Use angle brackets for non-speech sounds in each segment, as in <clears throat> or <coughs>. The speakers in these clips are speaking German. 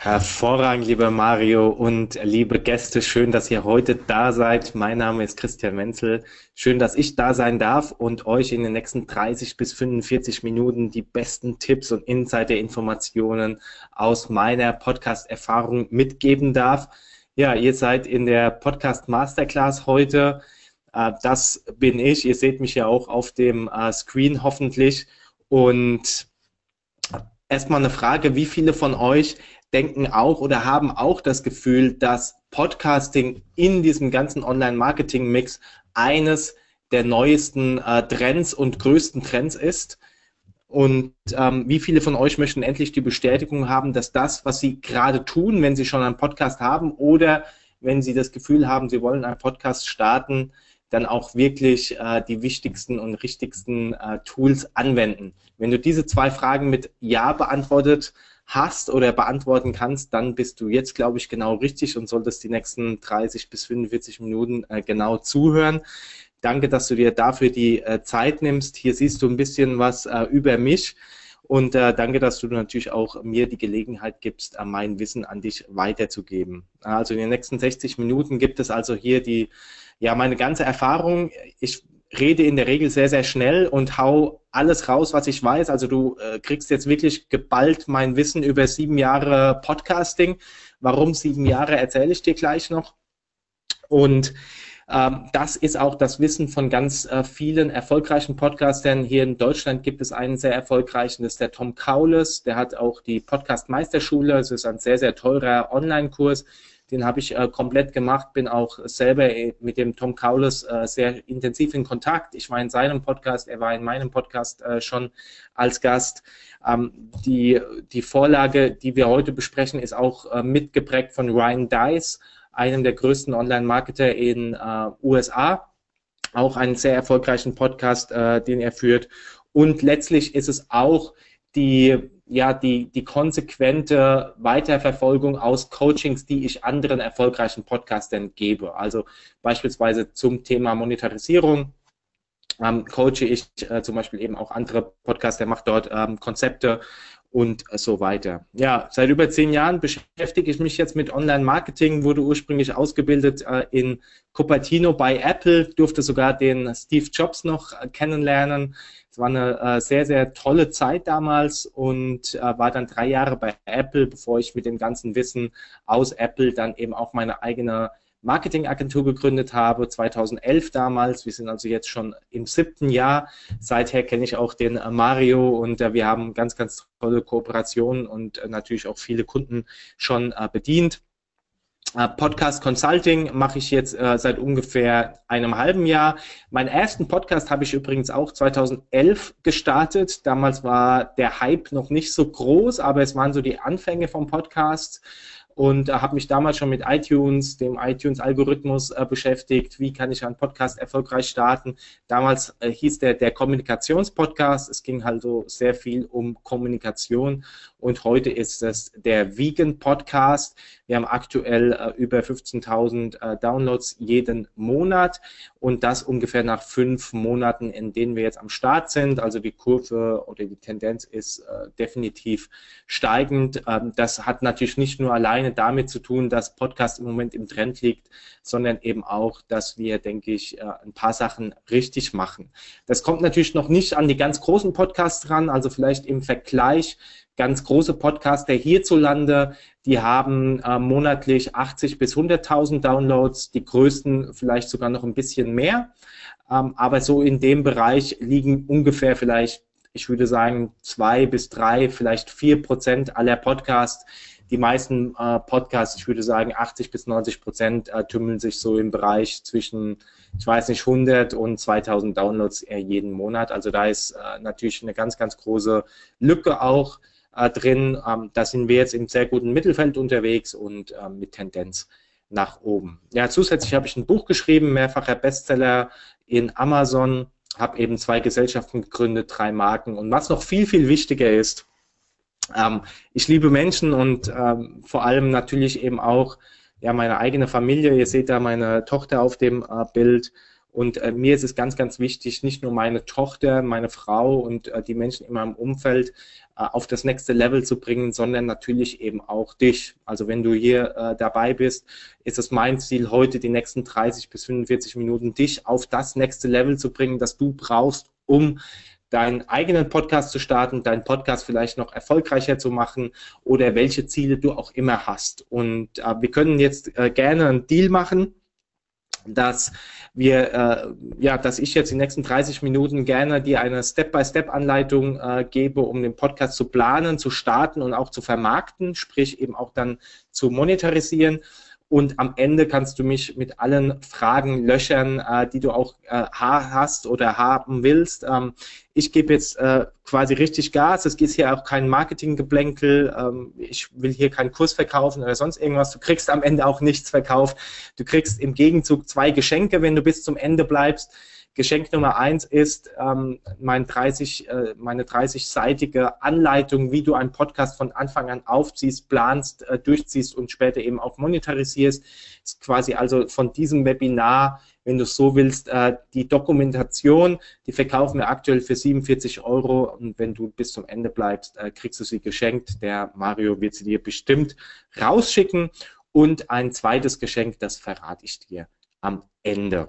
Hervorragend, lieber Mario und liebe Gäste. Schön, dass ihr heute da seid. Mein Name ist Christian Menzel. Schön, dass ich da sein darf und euch in den nächsten 30 bis 45 Minuten die besten Tipps und Insider-Informationen aus meiner Podcast-Erfahrung mitgeben darf. Ja, ihr seid in der Podcast Masterclass heute. Äh, das bin ich. Ihr seht mich ja auch auf dem äh, Screen hoffentlich. Und erstmal eine Frage, wie viele von euch denken auch oder haben auch das Gefühl, dass Podcasting in diesem ganzen Online-Marketing-Mix eines der neuesten äh, Trends und größten Trends ist. Und ähm, wie viele von euch möchten endlich die Bestätigung haben, dass das, was sie gerade tun, wenn sie schon einen Podcast haben oder wenn sie das Gefühl haben, sie wollen einen Podcast starten, dann auch wirklich äh, die wichtigsten und richtigsten äh, Tools anwenden. Wenn du diese zwei Fragen mit Ja beantwortet hast oder beantworten kannst, dann bist du jetzt, glaube ich, genau richtig und solltest die nächsten 30 bis 45 Minuten äh, genau zuhören. Danke, dass du dir dafür die äh, Zeit nimmst. Hier siehst du ein bisschen was äh, über mich. Und äh, danke, dass du natürlich auch mir die Gelegenheit gibst, äh, mein Wissen an dich weiterzugeben. Also in den nächsten 60 Minuten gibt es also hier die, ja, meine ganze Erfahrung. Ich rede in der Regel sehr, sehr schnell und hau alles raus, was ich weiß. Also du äh, kriegst jetzt wirklich geballt mein Wissen über sieben Jahre Podcasting. Warum sieben Jahre, erzähle ich dir gleich noch. Und ähm, das ist auch das Wissen von ganz äh, vielen erfolgreichen Podcastern. Hier in Deutschland gibt es einen sehr erfolgreichen, das ist der Tom Kaules. Der hat auch die Podcast Meisterschule. Es ist ein sehr, sehr teurer Online-Kurs den habe ich äh, komplett gemacht, bin auch selber äh, mit dem Tom Kaules äh, sehr intensiv in Kontakt. Ich war in seinem Podcast, er war in meinem Podcast äh, schon als Gast. Ähm, die, die Vorlage, die wir heute besprechen, ist auch äh, mitgeprägt von Ryan Dice, einem der größten Online-Marketer in äh, USA. Auch einen sehr erfolgreichen Podcast, den er führt. Und letztlich ist es auch die ja die, die konsequente Weiterverfolgung aus Coachings, die ich anderen erfolgreichen Podcastern gebe. Also beispielsweise zum Thema Monetarisierung ähm, coache ich äh, zum Beispiel eben auch andere Podcaster, mache dort ähm, Konzepte und so weiter. Ja, seit über zehn Jahren beschäftige ich mich jetzt mit Online-Marketing, wurde ursprünglich ausgebildet äh, in Cupertino bei Apple, durfte sogar den Steve Jobs noch äh, kennenlernen. Es war eine äh, sehr, sehr tolle Zeit damals und äh, war dann drei Jahre bei Apple, bevor ich mit dem ganzen Wissen aus Apple dann eben auch meine eigene Marketingagentur gegründet habe, 2011 damals. Wir sind also jetzt schon im siebten Jahr. Seither kenne ich auch den äh, Mario und äh, wir haben ganz, ganz tolle Kooperationen und äh, natürlich auch viele Kunden schon bedient. Podcast Consulting mache ich jetzt äh, seit ungefähr einem halben Jahr. Meinen ersten Podcast habe ich übrigens auch 2011 gestartet. Damals war der Hype noch nicht so groß, aber es waren so die Anfänge vom Podcast und äh, habe mich damals schon mit iTunes, dem iTunes-Algorithmus äh, beschäftigt. Wie kann ich einen Podcast erfolgreich starten? Damals äh, hieß der der Kommunikationspodcast. Es ging halt so sehr viel um Kommunikation und heute ist es der Vegan Podcast. Wir haben aktuell äh, über 15.000 äh, Downloads jeden Monat und das ungefähr nach fünf Monaten, in denen wir jetzt am Start sind. Also die Kurve oder die Tendenz ist äh, definitiv steigend. Ähm, das hat natürlich nicht nur alleine damit zu tun, dass Podcast im Moment im Trend liegt, sondern eben auch, dass wir, denke ich, äh, ein paar Sachen richtig machen. Das kommt natürlich noch nicht an die ganz großen Podcasts ran, also vielleicht im Vergleich ganz große Podcaster hierzulande, die haben äh, monatlich 80 bis 100.000 Downloads, die größten vielleicht sogar noch ein bisschen mehr. Ähm, aber so in dem Bereich liegen ungefähr vielleicht, ich würde sagen, zwei bis drei, vielleicht vier Prozent aller Podcasts. Die meisten äh, Podcasts, ich würde sagen 80 bis 90 Prozent, äh, tümmeln sich so im Bereich zwischen, ich weiß nicht, 100 und 2000 Downloads äh, jeden Monat. Also da ist äh, natürlich eine ganz, ganz große Lücke auch äh, drin. Ähm, da sind wir jetzt im sehr guten Mittelfeld unterwegs und ähm, mit Tendenz nach oben. Ja, zusätzlich habe ich ein Buch geschrieben, mehrfacher Bestseller in Amazon, habe eben zwei Gesellschaften gegründet, drei Marken und was noch viel, viel wichtiger ist, ähm, ich liebe Menschen und ähm, vor allem natürlich eben auch ja, meine eigene Familie. Ihr seht da meine Tochter auf dem äh, Bild Und äh, mir ist es ganz, ganz wichtig, nicht nur meine Tochter, meine Frau und äh, die Menschen in meinem Umfeld äh, auf das nächste Level zu bringen, sondern natürlich eben auch dich. Also wenn du hier äh, dabei bist, ist es mein Ziel, heute die nächsten 30 bis 45 Minuten dich auf das nächste Level zu bringen, das du brauchst, um deinen eigenen Podcast zu starten, deinen Podcast vielleicht noch erfolgreicher zu machen oder welche Ziele du auch immer hast. Und äh, wir können jetzt äh, gerne einen Deal machen dass wir, äh, ja, dass ich jetzt die nächsten 30 Minuten gerne dir eine Step-by-Step-Anleitung äh, gebe, um den Podcast zu planen, zu starten und auch zu vermarkten, sprich eben auch dann zu monetarisieren und am Ende kannst du mich mit allen Fragen löchern, äh, die du auch äh, hast oder haben willst. Ähm, ich gebe jetzt äh, quasi richtig Gas. Es ist hier auch kein Marketinggeblänkel. Ähm, ich will hier keinen Kurs verkaufen oder sonst irgendwas. Du kriegst am Ende auch nichts verkauft. Du kriegst im Gegenzug zwei Geschenke, wenn du bis zum Ende bleibst. Geschenk Nummer eins ist ähm, mein 30, äh, meine 30-seitige Anleitung, wie du einen Podcast von Anfang an aufziehst, planst, äh, durchziehst und später eben auch monetarisierst. Ist quasi also von diesem Webinar, wenn du so willst, äh, die Dokumentation, die verkaufen wir aktuell für 47 Euro und wenn du bis zum Ende bleibst, äh, kriegst du sie geschenkt. Der Mario wird sie dir bestimmt rausschicken und ein zweites Geschenk, das verrate ich dir am Ende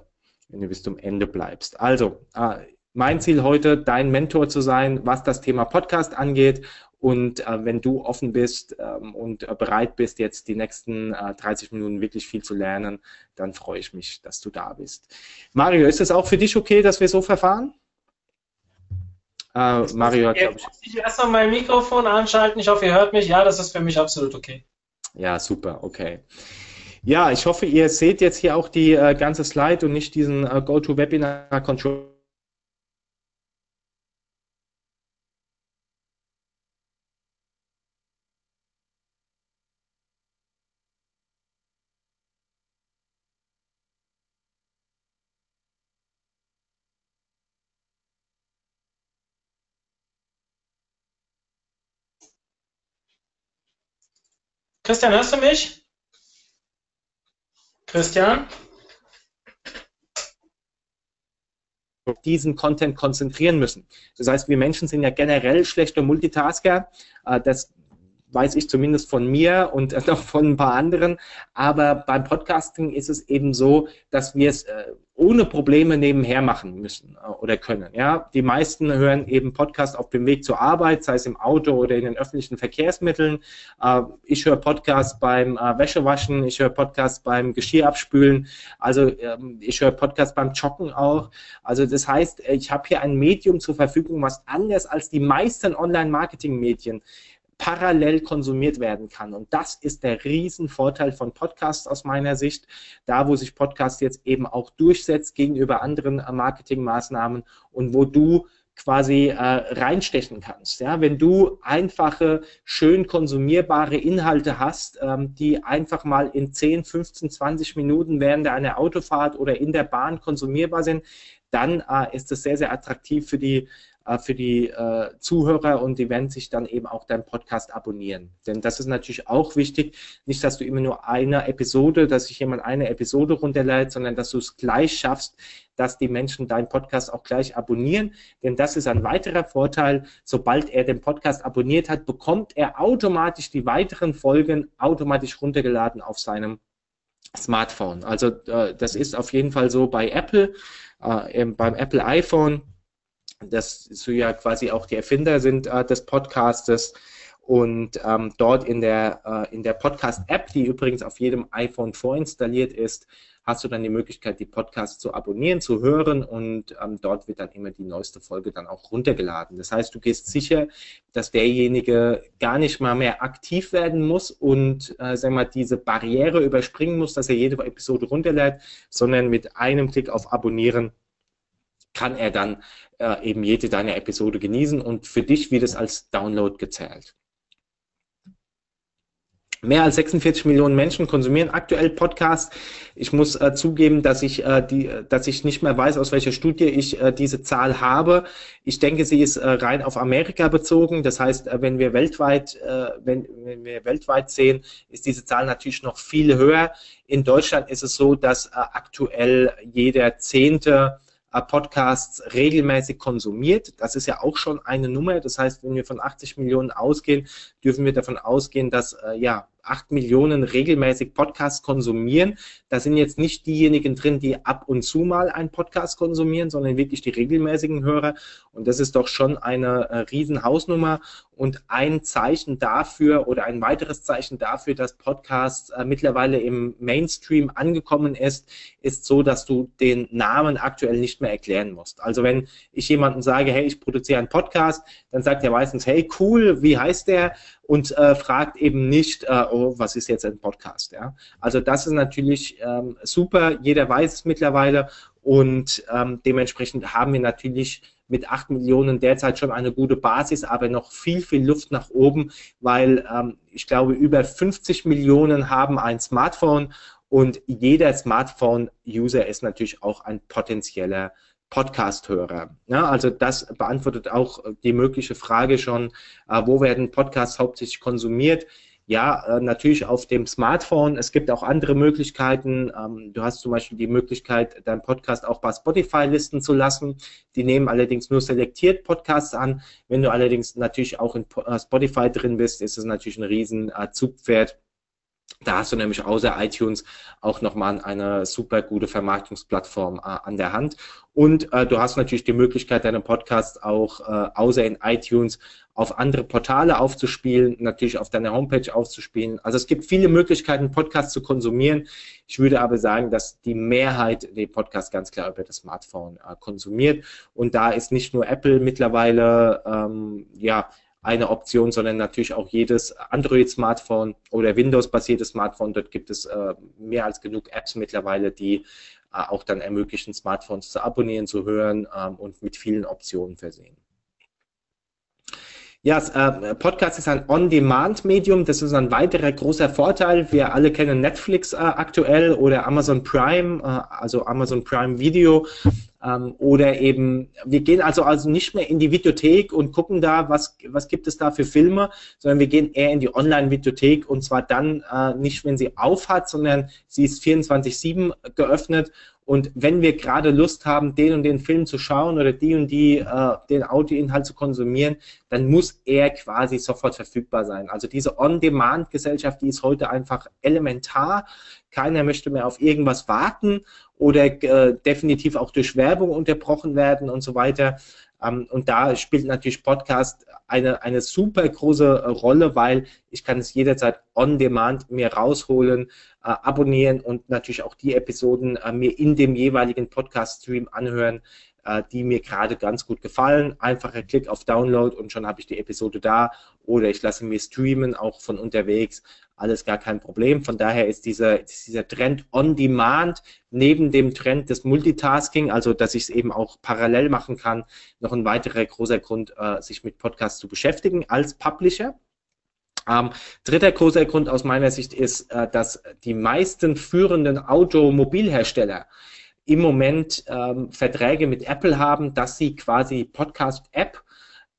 wenn du bis zum Ende bleibst. Also, äh, mein Ziel heute, dein Mentor zu sein, was das Thema Podcast angeht. Und äh, wenn du offen bist ähm, und äh, bereit bist, jetzt die nächsten äh, 30 Minuten wirklich viel zu lernen, dann freue ich mich, dass du da bist. Mario, ist es auch für dich okay, dass wir so verfahren? Äh, Mario hat, glaube ich. Muss ich erstmal mein Mikrofon anschalten? Ich hoffe, ihr hört mich. Ja, das ist für mich absolut okay. Ja, super, okay. Ja, ich hoffe, ihr seht jetzt hier auch die äh, ganze Slide und nicht diesen äh, GoToWebinar-Control. Christian, hörst du mich? Christian? diesen Content konzentrieren müssen. Das heißt, wir Menschen sind ja generell schlechte Multitasker. Äh, das weiß ich zumindest von mir und <laughs> noch von ein paar anderen. Aber beim Podcasting ist es eben so, dass wir es äh, ohne Probleme nebenher machen müssen äh, oder können. Ja, die meisten hören eben Podcast auf dem Weg zur Arbeit, sei es im Auto oder in den öffentlichen Verkehrsmitteln. Äh, ich höre Podcast beim Wäschewaschen, ich höre Podcast beim Geschirr abspülen, also ähm, ich höre Podcast beim Joggen auch. Also das heißt, ich habe hier ein Medium zur Verfügung, was anders als die meisten Online-Marketing-Medien parallel konsumiert werden kann. Und das ist der Riesenvorteil von Podcasts aus meiner Sicht, da wo sich Podcast jetzt eben auch durchsetzt gegenüber anderen äh, Marketingmaßnahmen und wo du quasi äh, reinstechen kannst. Ja, wenn du einfache, schön konsumierbare Inhalte hast, ähm, die einfach mal in 10, 15, 20 Minuten während einer Autofahrt oder in der Bahn konsumierbar sind, dann äh, ist es sehr, sehr attraktiv für die für die äh, Zuhörer und die werden sich dann eben auch deinen Podcast abonnieren. Denn das ist natürlich auch wichtig, nicht, dass du immer nur eine Episode, dass sich jemand eine Episode runterlädt, sondern dass du es gleich schaffst, dass die Menschen deinen Podcast auch gleich abonnieren. Denn das ist ein weiterer Vorteil. Sobald er den Podcast abonniert hat, bekommt er automatisch die weiteren Folgen automatisch runtergeladen auf seinem Smartphone. Also äh, das ist auf jeden Fall so bei Apple, äh, beim Apple iPhone dass so ja quasi auch die Erfinder sind äh, des Podcastes. Und ähm, dort in der, äh, der Podcast-App, die übrigens auf jedem iPhone vorinstalliert ist, hast du dann die Möglichkeit, die Podcasts zu abonnieren, zu hören und ähm, dort wird dann immer die neueste Folge dann auch runtergeladen. Das heißt, du gehst sicher, dass derjenige gar nicht mal mehr aktiv werden muss und äh, sag mal, diese Barriere überspringen muss, dass er jede Episode runterlädt, sondern mit einem Klick auf Abonnieren kann er dann äh, eben jede deiner Episode genießen und für dich wird es als Download gezählt. Mehr als 46 Millionen Menschen konsumieren aktuell Podcasts. Ich muss äh, zugeben, dass ich äh, die, dass ich nicht mehr weiß, aus welcher Studie ich äh, diese Zahl habe. Ich denke, sie ist äh, rein auf Amerika bezogen. Das heißt, äh, wenn wir weltweit, äh, wenn, wenn wir weltweit sehen, ist diese Zahl natürlich noch viel höher. In Deutschland ist es so, dass aktuell jeder zehnte Podcasts regelmäßig konsumiert. Das ist ja auch schon eine Nummer. Das heißt, wenn wir von 80 Millionen ausgehen, dürfen wir davon ausgehen, dass äh, ja acht Millionen regelmäßig Podcasts konsumieren. Da sind jetzt nicht diejenigen drin, die ab und zu mal einen Podcast konsumieren, sondern wirklich die regelmäßigen Hörer. Und das ist doch schon eine äh, Riesenhausnummer und ein Zeichen dafür oder ein weiteres Zeichen dafür, dass Podcast äh, mittlerweile im Mainstream angekommen ist, ist so, dass du den Namen aktuell nicht mehr erklären musst. Also wenn ich jemandem sage, hey, ich produziere einen Podcast, dann sagt er meistens, hey, cool, wie heißt der? Und äh, fragt eben nicht, äh, oh, was ist jetzt ein Podcast? Ja? Also das ist natürlich ähm, super, jeder weiß es mittlerweile und ähm, dementsprechend haben wir natürlich mit 8 Millionen derzeit schon eine gute Basis, aber noch viel, viel Luft nach oben, weil ähm, ich glaube, über 50 Millionen haben ein Smartphone und jeder Smartphone-User ist natürlich auch ein potenzieller Podcast-Hörer. Ja, also das beantwortet auch die mögliche Frage schon, äh, wo werden Podcasts hauptsächlich konsumiert? Ja, äh, natürlich auf dem Smartphone. Es gibt auch andere Möglichkeiten. Ähm, du hast zum Beispiel die Möglichkeit, deinen Podcast auch bei Spotify listen zu lassen. Die nehmen allerdings nur selektiert Podcasts an. Wenn du allerdings natürlich auch in äh, Spotify drin bist, ist es natürlich ein riesen Zugpferd da hast du nämlich außer iTunes auch nochmal eine super gute Vermarktungsplattform äh, an der Hand. Und äh, du hast natürlich die Möglichkeit, deinen Podcast auch äh, außer in iTunes auf andere Portale aufzuspielen, natürlich auf deiner Homepage aufzuspielen. Also es gibt viele Möglichkeiten, Podcasts zu konsumieren. Ich würde aber sagen, dass die Mehrheit den Podcast ganz klar über das Smartphone äh, konsumiert. Und da ist nicht nur Apple mittlerweile ähm, ja eine Option, sondern natürlich auch jedes Android-Smartphone oder Windows-basiertes Smartphone. Dort gibt es äh, mehr als genug Apps mittlerweile, die äh, auch dann ermöglichen, Smartphones zu abonnieren, zu hören ähm, und mit vielen Optionen versehen. Ja, äh, Podcast ist ein On-Demand-Medium. Das ist ein weiterer großer Vorteil. Wir alle kennen Netflix äh, aktuell oder Amazon Prime, äh, also Amazon Prime Video. Ähm, oder eben, wir gehen also, also nicht mehr in die Videothek und gucken da, was, was gibt es da für Filme, sondern wir gehen eher in die Online-Videothek und zwar dann äh, nicht, wenn sie aufhat, sondern sie ist 24-7 geöffnet und wenn wir gerade Lust haben, den und den Film zu schauen oder die und die äh, den Audioinhalt zu konsumieren, dann muss er quasi sofort verfügbar sein. Also diese On-Demand-Gesellschaft, die ist heute einfach elementar. Keiner möchte mehr auf irgendwas warten oder äh, definitiv auch durch Werbung unterbrochen werden und so weiter. Ähm, und da spielt natürlich Podcast eine, eine super große Rolle, weil ich kann es jederzeit on demand mir rausholen, äh, abonnieren und natürlich auch die Episoden äh, mir in dem jeweiligen Podcast-Stream anhören, äh, die mir gerade ganz gut gefallen. Einfacher Klick auf Download und schon habe ich die Episode da oder ich lasse mir streamen, auch von unterwegs. Alles gar kein Problem. Von daher ist dieser, dieser Trend on demand neben dem Trend des Multitasking, also dass ich es eben auch parallel machen kann, noch ein weiterer großer Grund, äh, sich mit Podcasts zu beschäftigen als Publisher. Ähm, dritter großer Grund aus meiner Sicht ist, äh, dass die meisten führenden Automobilhersteller im Moment ähm, Verträge mit Apple haben, dass sie quasi Podcast-App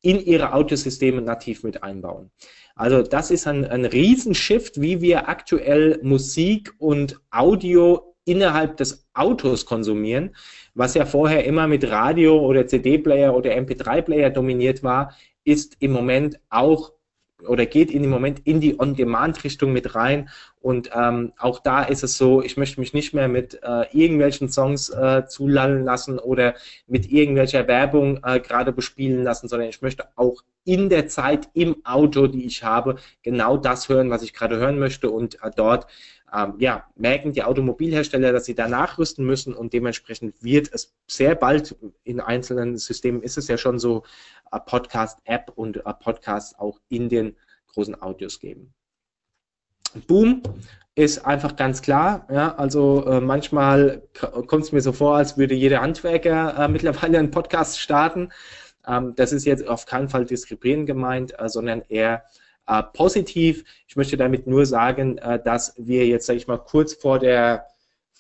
in ihre Autosysteme nativ mit einbauen. Also das ist ein, ein Riesenshift, wie wir aktuell Musik und Audio innerhalb des Autos konsumieren, was ja vorher immer mit Radio oder CD-Player oder MP3-Player dominiert war, ist im Moment auch oder geht in dem Moment in die On-Demand-Richtung mit rein. Und ähm, auch da ist es so, ich möchte mich nicht mehr mit äh, irgendwelchen Songs äh, zulallen lassen oder mit irgendwelcher Werbung äh, gerade bespielen lassen, sondern ich möchte auch in der Zeit im Auto, die ich habe, genau das hören, was ich gerade hören möchte. Und äh, dort ähm, ja, merken die Automobilhersteller, dass sie da nachrüsten müssen und dementsprechend wird es sehr bald in einzelnen Systemen ist es ja schon so, Podcast-App und Podcasts auch in den großen Audios geben. Boom ist einfach ganz klar. Ja, also äh, manchmal kommt es mir so vor, als würde jeder Handwerker äh, <laughs> mittlerweile einen Podcast starten. Ähm, das ist jetzt auf keinen Fall diskriminierend gemeint, äh, sondern eher äh, positiv. Ich möchte damit nur sagen, äh, dass wir jetzt, sage ich mal, kurz vor der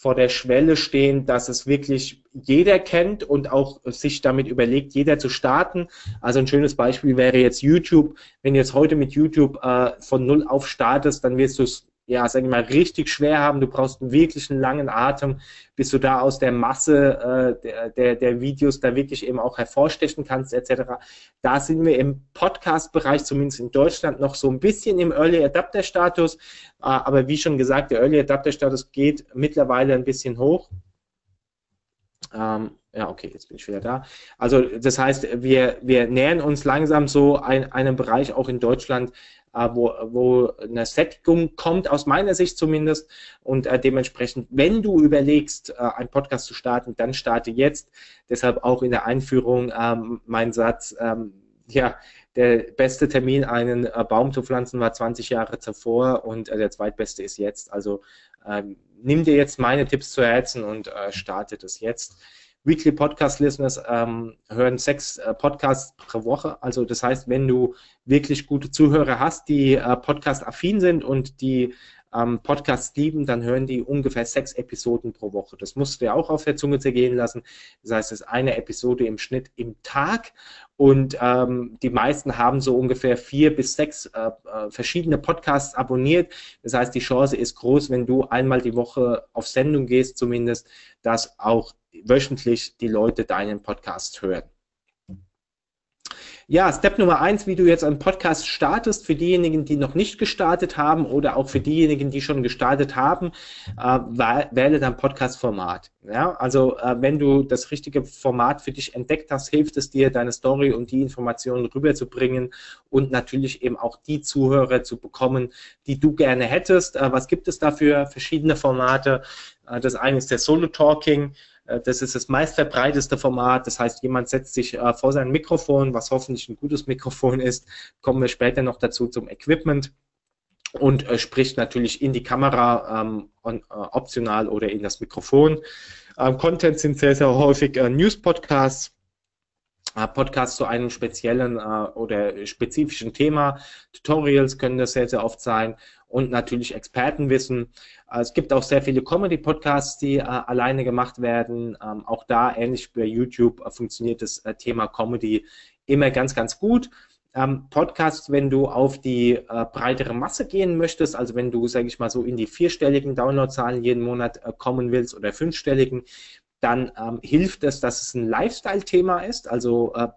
vor der Schwelle stehen, dass es wirklich jeder kennt und auch sich damit überlegt, jeder zu starten. Also ein schönes Beispiel wäre jetzt YouTube. Wenn du jetzt heute mit YouTube äh, von null auf startest, dann wirst du es ja, sag ich mal, richtig schwer haben. Du brauchst wirklich einen langen Atem, bis du da aus der Masse äh, der, der, der Videos da wirklich eben auch hervorstechen kannst, etc. Da sind wir im Podcast-Bereich, zumindest in Deutschland, noch so ein bisschen im Early Adapter-Status. Äh, aber wie schon gesagt, der Early Adapter-Status geht mittlerweile ein bisschen hoch. Ähm, ja, okay, jetzt bin ich wieder da. Also das heißt, wir, wir nähern uns langsam so ein, einem Bereich auch in Deutschland, wo, wo eine Sättigung kommt, aus meiner Sicht zumindest. Und äh, dementsprechend, wenn du überlegst, äh, einen Podcast zu starten, dann starte jetzt. Deshalb auch in der Einführung ähm, mein Satz, ähm, ja, der beste Termin, einen äh, Baum zu pflanzen, war 20 Jahre zuvor und äh, der zweitbeste ist jetzt. Also ähm, nimm dir jetzt meine Tipps zu Herzen und äh, starte das jetzt. Weekly Podcast Listeners ähm, hören sechs äh, Podcasts pro Woche. Also das heißt, wenn du wirklich gute Zuhörer hast, die äh, Podcast-affin sind und die ähm, Podcasts lieben, dann hören die ungefähr sechs Episoden pro Woche. Das musst du ja auch auf der Zunge zergehen lassen. Das heißt, es ist eine Episode im Schnitt im Tag und ähm, die meisten haben so ungefähr vier bis sechs äh, äh, verschiedene Podcasts abonniert. Das heißt, die Chance ist groß, wenn du einmal die Woche auf Sendung gehst, zumindest, dass auch wöchentlich die Leute deinen Podcast hören. Ja, Step Nummer eins, wie du jetzt einen Podcast startest, für diejenigen, die noch nicht gestartet haben oder auch für diejenigen, die schon gestartet haben, äh, wähle dein Podcast-Format. Ja, also äh, wenn du das richtige Format für dich entdeckt hast, hilft es dir, deine Story und die Informationen rüberzubringen und natürlich eben auch die Zuhörer zu bekommen, die du gerne hättest. Äh, was gibt es da für verschiedene Formate? Äh, das eine ist der Solo-Talking. Äh, das ist das meistverbreiteste Format. Das heißt, jemand setzt sich äh, vor sein Mikrofon, was hoffentlich ein gutes Mikrofon ist. Kommen wir später noch dazu zum Equipment und äh, spricht natürlich in die Kamera ähm, on, äh, optional oder in das Mikrofon. Ähm, Content sind sehr, sehr häufig äh, News-Podcasts. Äh, Podcasts zu einem speziellen oder spezifischen Thema. Tutorials können das sehr, sehr oft sein und natürlich Expertenwissen. Äh, es gibt auch sehr viele Comedy-Podcasts, die äh, alleine gemacht werden. Ähm, auch da, ähnlich wie bei YouTube, äh, funktioniert das äh, Thema Comedy immer ganz, ganz gut. Ähm, Podcasts, wenn du auf die äh, breitere Masse gehen möchtest, also wenn du, sage ich mal, so in die vierstelligen Downloadzahlen jeden Monat äh, kommen willst oder fünfstelligen, dann ähm, hilft es, dass es ein Lifestyle-Thema ist, also äh,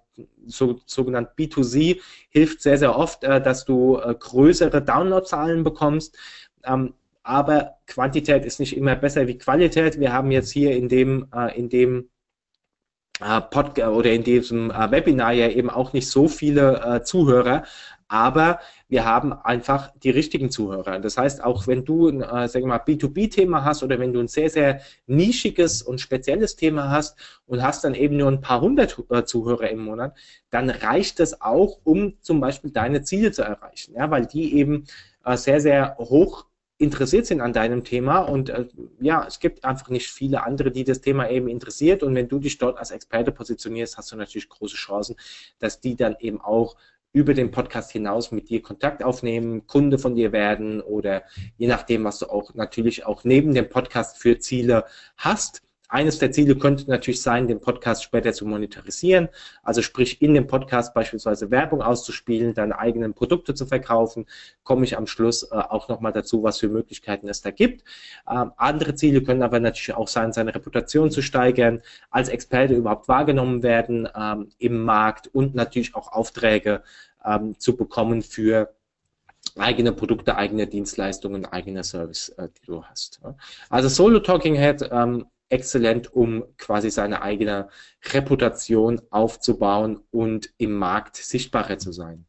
so, sogenannt B2C hilft sehr, sehr oft, äh, dass du äh, größere Downloadzahlen bekommst. Ähm, aber Quantität ist nicht immer besser wie Qualität. Wir haben jetzt hier in dem, äh, in dem äh, Podcast oder in diesem äh, Webinar ja eben auch nicht so viele Zuhörer, aber wir haben einfach die richtigen Zuhörer. Das heißt, auch wenn du ein äh, sagen wir mal, B2B-Thema hast oder wenn du ein sehr, sehr nischiges und spezielles Thema hast und hast dann eben nur ein paar hundert äh, Zuhörer im Monat, dann reicht das auch, um zum Beispiel deine Ziele zu erreichen, ja, weil die eben äh, sehr, sehr hoch interessiert sind an deinem Thema und äh, ja, es gibt einfach nicht viele andere, die das Thema eben interessiert und wenn du dich dort als Experte positionierst, hast du natürlich große Chancen, dass die dann eben auch über den Podcast hinaus mit dir Kontakt aufnehmen, Kunde von dir werden oder je nachdem, was du auch natürlich auch neben dem Podcast für Ziele hast. Eines der Ziele könnte natürlich sein, den Podcast später zu monetarisieren, also sprich in dem Podcast beispielsweise Werbung auszuspielen, deine eigenen Produkte zu verkaufen, komme ich am Schluss äh, auch nochmal dazu, was für Möglichkeiten es da gibt. Ähm, andere Ziele können aber natürlich auch sein, seine Reputation zu steigern, als Experte überhaupt wahrgenommen werden ähm, im Markt und natürlich auch Aufträge ähm, zu bekommen für eigene Produkte, eigene Dienstleistungen, eigene Service, äh, die du hast. Also Solo Talking Head ähm, exzellent, um quasi seine eigene Reputation aufzubauen und im Markt sichtbarer zu sein.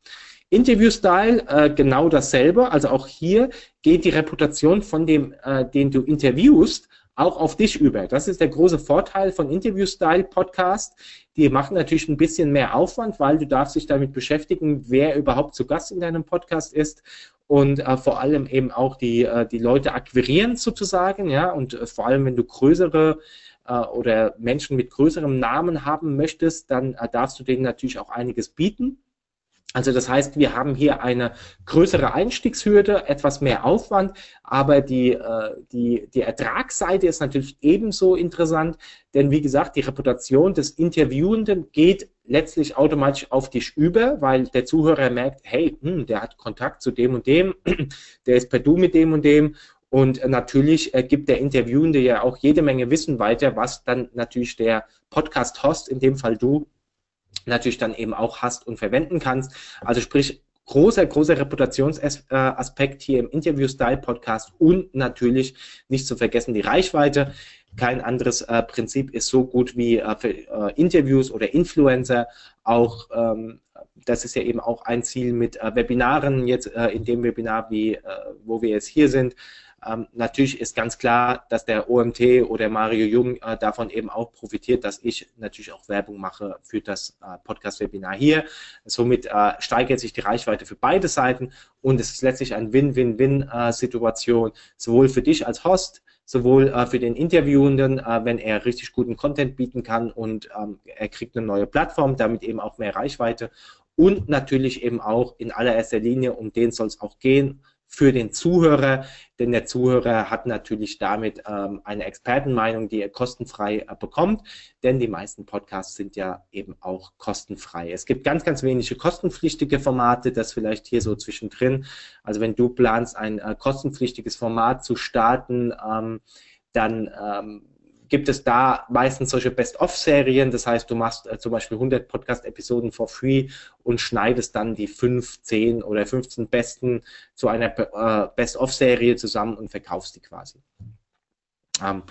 Interview-Style äh, genau dasselbe. Also auch hier geht die Reputation von dem, äh, den du interviewst, auch auf dich über. Das ist der große Vorteil von Interview-Style-Podcast. Die machen natürlich ein bisschen mehr Aufwand, weil du darfst dich damit beschäftigen, wer überhaupt zu Gast in deinem Podcast ist und äh, vor allem eben auch die, äh, die Leute akquirieren sozusagen, ja, und äh, vor allem, wenn du größere äh, oder Menschen mit größerem Namen haben möchtest, dann äh, darfst du denen natürlich auch einiges bieten. Also das heißt, wir haben hier eine größere Einstiegshürde, etwas mehr Aufwand, aber die, äh, die, die Ertragsseite ist natürlich ebenso interessant, denn wie gesagt, die Reputation des Interviewenden geht letztlich automatisch auf dich über, weil der Zuhörer merkt, hey, hm, der hat Kontakt zu dem und dem, <clears throat> der ist per Du mit dem und dem. Und natürlich äh, gibt der Interviewende ja auch jede Menge Wissen weiter, was dann natürlich der Podcast-Host, in dem Fall du, natürlich dann eben auch hast und verwenden kannst. Also sprich, großer, großer Reputationsaspekt hier im Interview-Style-Podcast und natürlich nicht zu vergessen die Reichweite. Kein anderes äh, Prinzip ist so gut wie äh, für äh, Interviews oder Influencer. Auch ähm, das ist ja eben auch ein Ziel mit äh, Webinaren jetzt äh, in dem Webinar, wie äh, wo wir jetzt hier sind. Ähm, natürlich ist ganz klar, dass der OMT oder Mario Jung äh, davon eben auch profitiert, dass ich natürlich auch Werbung mache für das äh, Podcast-Webinar hier. Somit äh, steigert sich die Reichweite für beide Seiten und es ist letztlich eine Win-Win-Win-Situation, sowohl für dich als Host, sowohl äh, für den Interviewenden, äh, wenn er richtig guten Content bieten kann und ähm, er kriegt eine neue Plattform, damit eben auch mehr Reichweite und natürlich eben auch in allererster Linie, um den soll es auch gehen, für den Zuhörer, denn der Zuhörer hat natürlich damit ähm, eine Expertenmeinung, die er kostenfrei äh, bekommt, denn die meisten Podcasts sind ja eben auch kostenfrei. Es gibt ganz, ganz wenige kostenpflichtige Formate, das vielleicht hier so zwischendrin. Also wenn du planst, ein äh, kostenpflichtiges Format zu starten, ähm, dann ähm, gibt es da meistens solche Best-of-Serien. Das heißt, du machst äh, zum Beispiel 100 Podcast-Episoden for free und schneidest dann die 5, 10 oder 15 besten zu einer äh, Best-of-Serie zusammen und verkaufst die quasi. Ähm,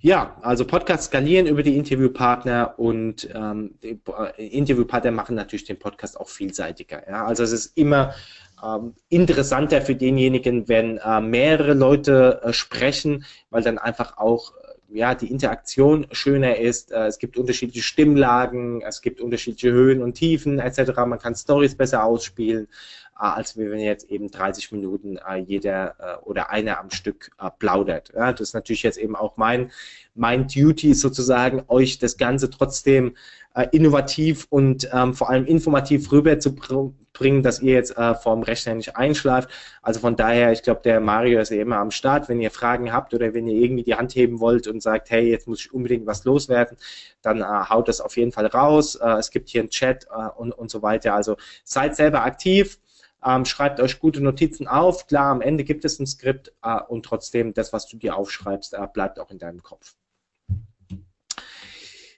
ja, also Podcast skalieren über die Interviewpartner und ähm, die äh, Interviewpartner machen natürlich den Podcast auch vielseitiger. Ja? Also es ist immer ähm, interessanter für denjenigen, wenn äh, mehrere Leute äh, sprechen, weil dann einfach auch ja, die Interaktion schöner ist. Äh, es gibt unterschiedliche Stimmlagen, es gibt unterschiedliche Höhen und Tiefen etc. Man kann Stories besser ausspielen, als wenn jetzt eben 30 Minuten äh, jeder oder einer am Stück plaudert. Das ist natürlich jetzt eben auch mein, mein Duty sozusagen, euch das Ganze trotzdem äh, innovativ und ähm, vor allem informativ rüberzubringen, dass ihr jetzt äh, vorm Rechner nicht einschlaft. Also von daher, ich glaube, der Mario ist ja immer am Start. Wenn ihr Fragen habt oder wenn ihr irgendwie die Hand heben wollt und sagt, hey, jetzt muss ich unbedingt was loswerden, dann äh, haut das auf jeden Fall raus. Äh, es gibt hier einen Chat äh, und, und so weiter. Also seid selber aktiv. Ähm, schreibt euch gute Notizen auf. Klar, am Ende gibt es ein Skript äh, und trotzdem das, was du dir aufschreibst, äh, bleibt auch in deinem Kopf.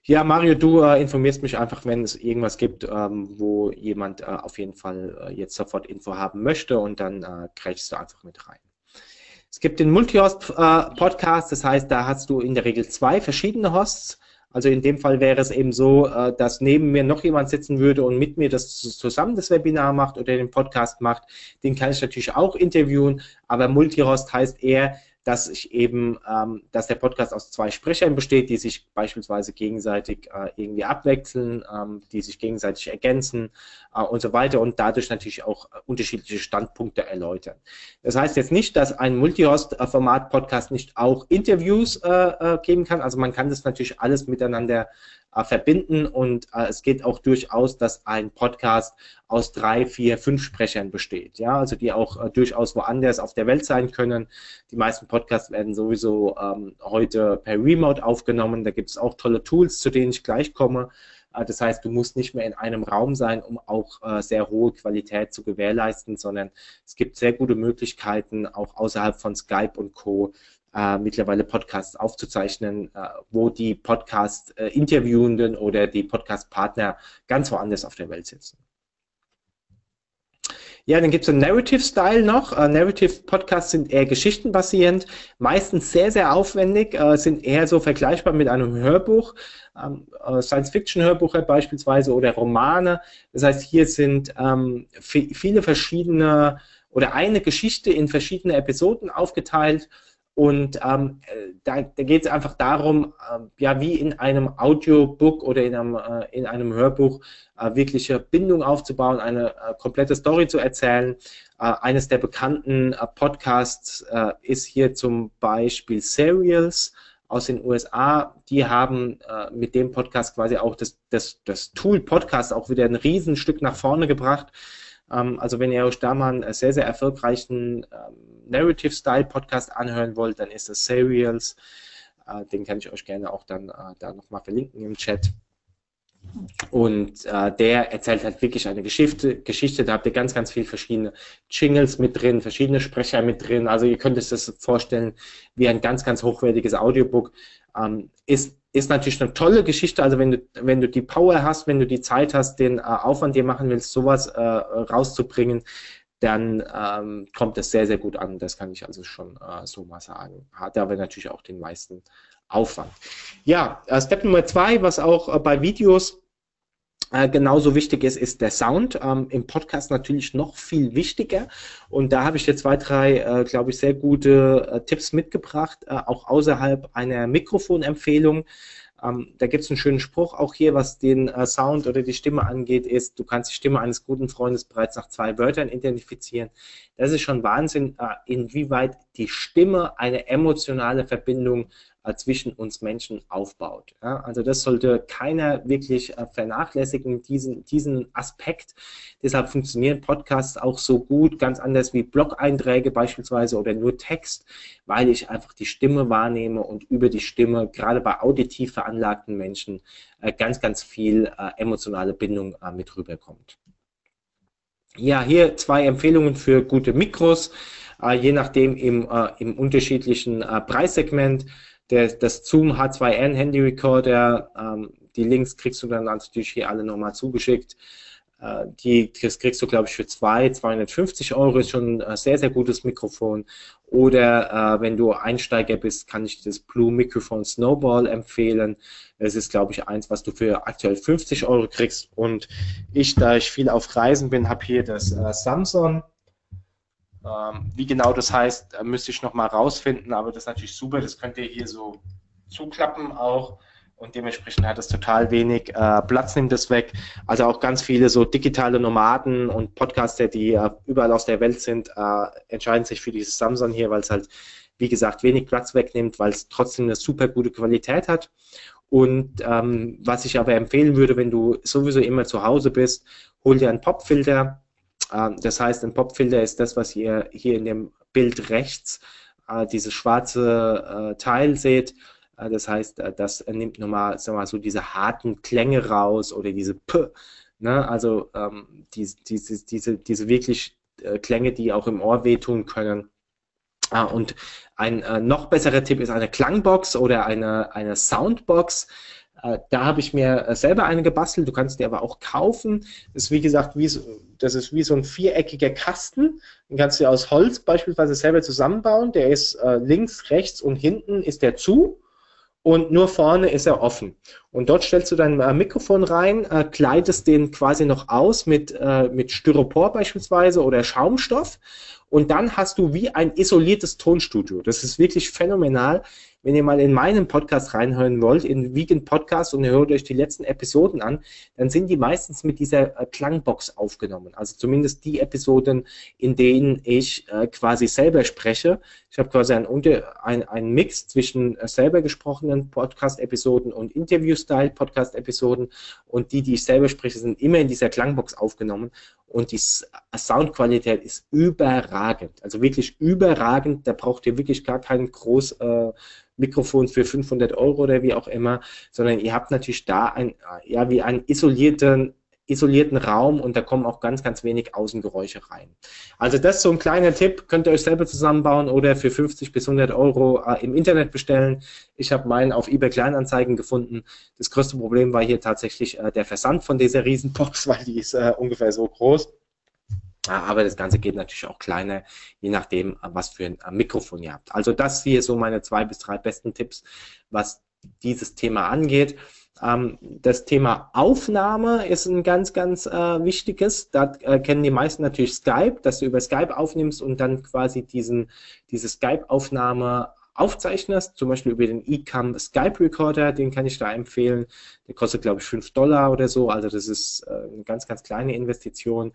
Ja, Mario, du äh, informierst mich einfach, wenn es irgendwas gibt, ähm, wo jemand äh, auf jeden Fall äh, jetzt sofort Info haben möchte und dann äh, kriegst du einfach mit rein. Es gibt den Multi-Host-Podcast, das heißt, da hast du in der Regel zwei verschiedene Hosts. Also in dem Fall wäre es eben so, äh, dass neben mir noch jemand sitzen würde und mit mir das zusammen das Webinar macht oder den Podcast macht. Den kann ich natürlich auch interviewen, aber Multi-Host heißt eher, dass ich eben, ähm, dass der Podcast aus zwei Sprechern besteht, die sich beispielsweise gegenseitig äh, irgendwie abwechseln, ähm, die sich gegenseitig ergänzen äh, und so weiter und dadurch natürlich auch äh, unterschiedliche Standpunkte erläutern. Das heißt jetzt nicht, dass ein Multihost-Format-Podcast nicht auch Interviews äh, äh, geben kann. Also man kann das natürlich alles miteinander äh, verbinden und äh, es geht auch durchaus, dass ein Podcast aus drei, vier, fünf Sprechern besteht, ja, also die auch äh, durchaus woanders auf der Welt sein können. Die meisten Podcasts werden sowieso ähm, heute per Remote aufgenommen. Da gibt es auch tolle Tools, zu denen ich gleich komme. Äh, das heißt, du musst nicht mehr in einem Raum sein, um auch äh, sehr hohe Qualität zu gewährleisten, sondern es gibt sehr gute Möglichkeiten, auch außerhalb von Skype und Co äh, mittlerweile Podcasts aufzuzeichnen, äh, wo die Podcast-Interviewenden äh, oder die Podcast-Partner ganz woanders auf der Welt sitzen. Ja, dann gibt es einen Narrative-Style noch. Uh, Narrative-Podcasts sind eher geschichtenbasierend, meistens sehr, sehr aufwendig, uh, sind eher so vergleichbar mit einem Hörbuch, ähm, uh, Science-Fiction-Hörbuch beispielsweise oder Romane. Das heißt, hier sind ähm, viele verschiedene oder eine Geschichte in verschiedene Episoden aufgeteilt und ähm, da, da geht es einfach darum, äh, ja, wie in einem Audiobook oder in einem, äh, in einem Hörbuch äh, wirkliche Bindung aufzubauen, eine äh, komplette Story zu erzählen. Äh, eines der bekannten äh, Podcasts ist hier zum Beispiel Serials aus den USA, die haben mit dem Podcast quasi auch das, das, das Tool Podcast auch wieder ein Riesenstück nach vorne gebracht. Ähm, also wenn ihr euch da mal einen sehr, sehr erfolgreichen ähm, Narrative-Style-Podcast anhören wollt, dann ist das Serials. Äh, den kann ich euch gerne auch dann äh, da nochmal verlinken im Chat. Und äh, der erzählt halt wirklich eine Geschichte, Geschichte. Da habt ihr ganz, ganz viele verschiedene Jingles mit drin, verschiedene Sprecher mit drin. Also ihr könnt euch das vorstellen wie ein ganz, ganz hochwertiges Audiobook. Ähm, ist, ist natürlich eine tolle Geschichte. Also wenn du, wenn du die Power hast, wenn du die Zeit hast, den äh, Aufwand dir machen willst, sowas äh, rauszubringen, dann ähm, kommt es sehr, sehr gut an. Das kann ich also schon äh, so mal sagen. Hat aber natürlich auch den meisten Aufwand. Ja, äh, Step Nummer zwei, was auch äh, bei Videos äh, genauso wichtig ist, ist der Sound. Ähm, Im Podcast natürlich noch viel wichtiger. Und da habe ich dir zwei, drei, äh, glaube ich, sehr gute äh, Tipps mitgebracht, äh, auch außerhalb einer Mikrofonempfehlung. Ähm, da gibt es einen schönen Spruch auch hier, was den äh, Sound oder die Stimme angeht, ist, du kannst die Stimme eines guten Freundes bereits nach zwei Wörtern identifizieren. Das ist schon Wahnsinn, inwieweit die Stimme eine emotionale Verbindung zwischen uns Menschen aufbaut. Also das sollte keiner wirklich äh, vernachlässigen, diesen, diesen Aspekt. Deshalb funktionieren Podcasts auch so gut, ganz anders wie Blog-Einträge beispielsweise oder nur Text, weil ich einfach die Stimme wahrnehme und über die Stimme, gerade bei auditiv veranlagten Menschen, äh, ganz, ganz viel emotionale Bindung mit rüberkommt. Ja, hier zwei Empfehlungen für gute Mikros, je nachdem im, im unterschiedlichen Preissegment der, das Zoom H2N Handy Recorder, ähm, die Links kriegst du dann natürlich hier alle nochmal zugeschickt. Äh, die, das kriegst du, glaube ich, für 2, 250 Euro, ist schon ein sehr, sehr gutes Mikrofon. Oder äh, wenn du Einsteiger bist, kann ich das Blue Microphone Snowball empfehlen. Es ist, glaube ich, eins, was du für aktuell 50 Euro kriegst. Und ich, da ich viel auf Reisen bin, habe hier das äh, Samsung wie genau das heißt, müsste ich nochmal rausfinden, aber das ist natürlich super. Das könnt ihr hier so zuklappen auch und dementsprechend hat es total wenig äh, Platz, nimmt es weg. Also auch ganz viele so digitale Nomaden und Podcaster, die äh, überall aus der Welt sind, äh, entscheiden sich für dieses Samsung hier, weil es halt, wie gesagt, wenig Platz wegnimmt, weil es trotzdem eine super gute Qualität hat. Und ähm, was ich aber empfehlen würde, wenn du sowieso immer zu Hause bist, hol dir einen Popfilter, ähm, das heißt, ein Popfilter ist das, was ihr hier in dem Bild rechts, äh, dieses schwarze äh, Teil seht. Äh, das heißt, das nimmt nochmal mal, so diese harten Klänge raus oder diese P. Ne? Also ähm, diese, diese, diese, diese wirklich Klänge, die auch im Ohr wehtun können. Und ein noch besserer Tipp ist eine Klangbox oder eine, eine Soundbox. Äh, da habe ich mir äh, selber eine gebastelt. Du kannst die aber auch kaufen. Das ist wie gesagt, wie so, das ist wie so ein viereckiger Kasten. Den kannst du aus Holz beispielsweise selber zusammenbauen. Der ist äh, links, rechts und hinten ist der zu und nur vorne ist er offen. Und dort stellst du dein äh, Mikrofon rein, äh, kleidest den quasi noch aus mit, äh, mit Styropor beispielsweise oder Schaumstoff und dann hast du wie ein isoliertes Tonstudio. Das ist wirklich phänomenal. Wenn ihr mal in meinen Podcast reinhören wollt, in Vegan Podcast und hört euch die letzten Episoden an, dann sind die meistens mit dieser äh, Klangbox aufgenommen. Also zumindest die Episoden, in denen ich äh, quasi selber spreche. Ich habe quasi einen, ein, einen Mix zwischen äh, selber gesprochenen Podcast-Episoden und Interview-Style-Podcast-Episoden. Und die, die ich selber spreche, sind immer in dieser Klangbox aufgenommen. Und die Soundqualität ist überragend, also wirklich überragend. Da braucht ihr wirklich gar kein groß äh, Mikrofon für 500 Euro oder wie auch immer, sondern ihr habt natürlich da ein, ja, wie einen isolierten isolierten Raum und da kommen auch ganz, ganz wenig Außengeräusche rein. Also das ist so ein kleiner Tipp, könnt ihr euch selber zusammenbauen oder für 50 bis 100 Euro äh, im Internet bestellen. Ich habe meinen auf eBay Kleinanzeigen gefunden. Das größte Problem war hier tatsächlich äh, der Versand von dieser Riesenbox, <laughs> weil die ist äh, ungefähr so groß. Aber das Ganze geht natürlich auch kleiner, je nachdem, was für ein Mikrofon ihr habt. Also das hier so meine zwei bis drei besten Tipps, was dieses Thema angeht. Ähm, das Thema Aufnahme ist ein ganz, ganz äh, wichtiges. Da äh, kennen die meisten natürlich Skype, dass du über Skype aufnimmst und dann quasi diesen, diese Skype-Aufnahme aufzeichnest, zum Beispiel über den eCam Skype Recorder, den kann ich da empfehlen. Der kostet, glaube ich, 5 Dollar oder so, also das ist äh, eine ganz, ganz kleine Investition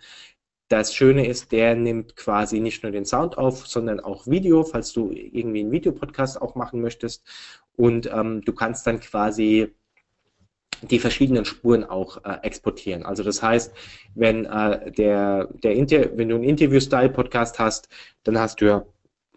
Das Schöne ist, der nimmt quasi nicht nur den Sound auf, sondern auch Video, falls du irgendwie einen Videopodcast auch machen möchtest. Und ähm, du kannst dann quasi die verschiedenen Spuren auch äh, exportieren. Also das heißt, wenn äh, der, der Inter wenn du einen Interview-Style-Podcast hast, dann hast du ja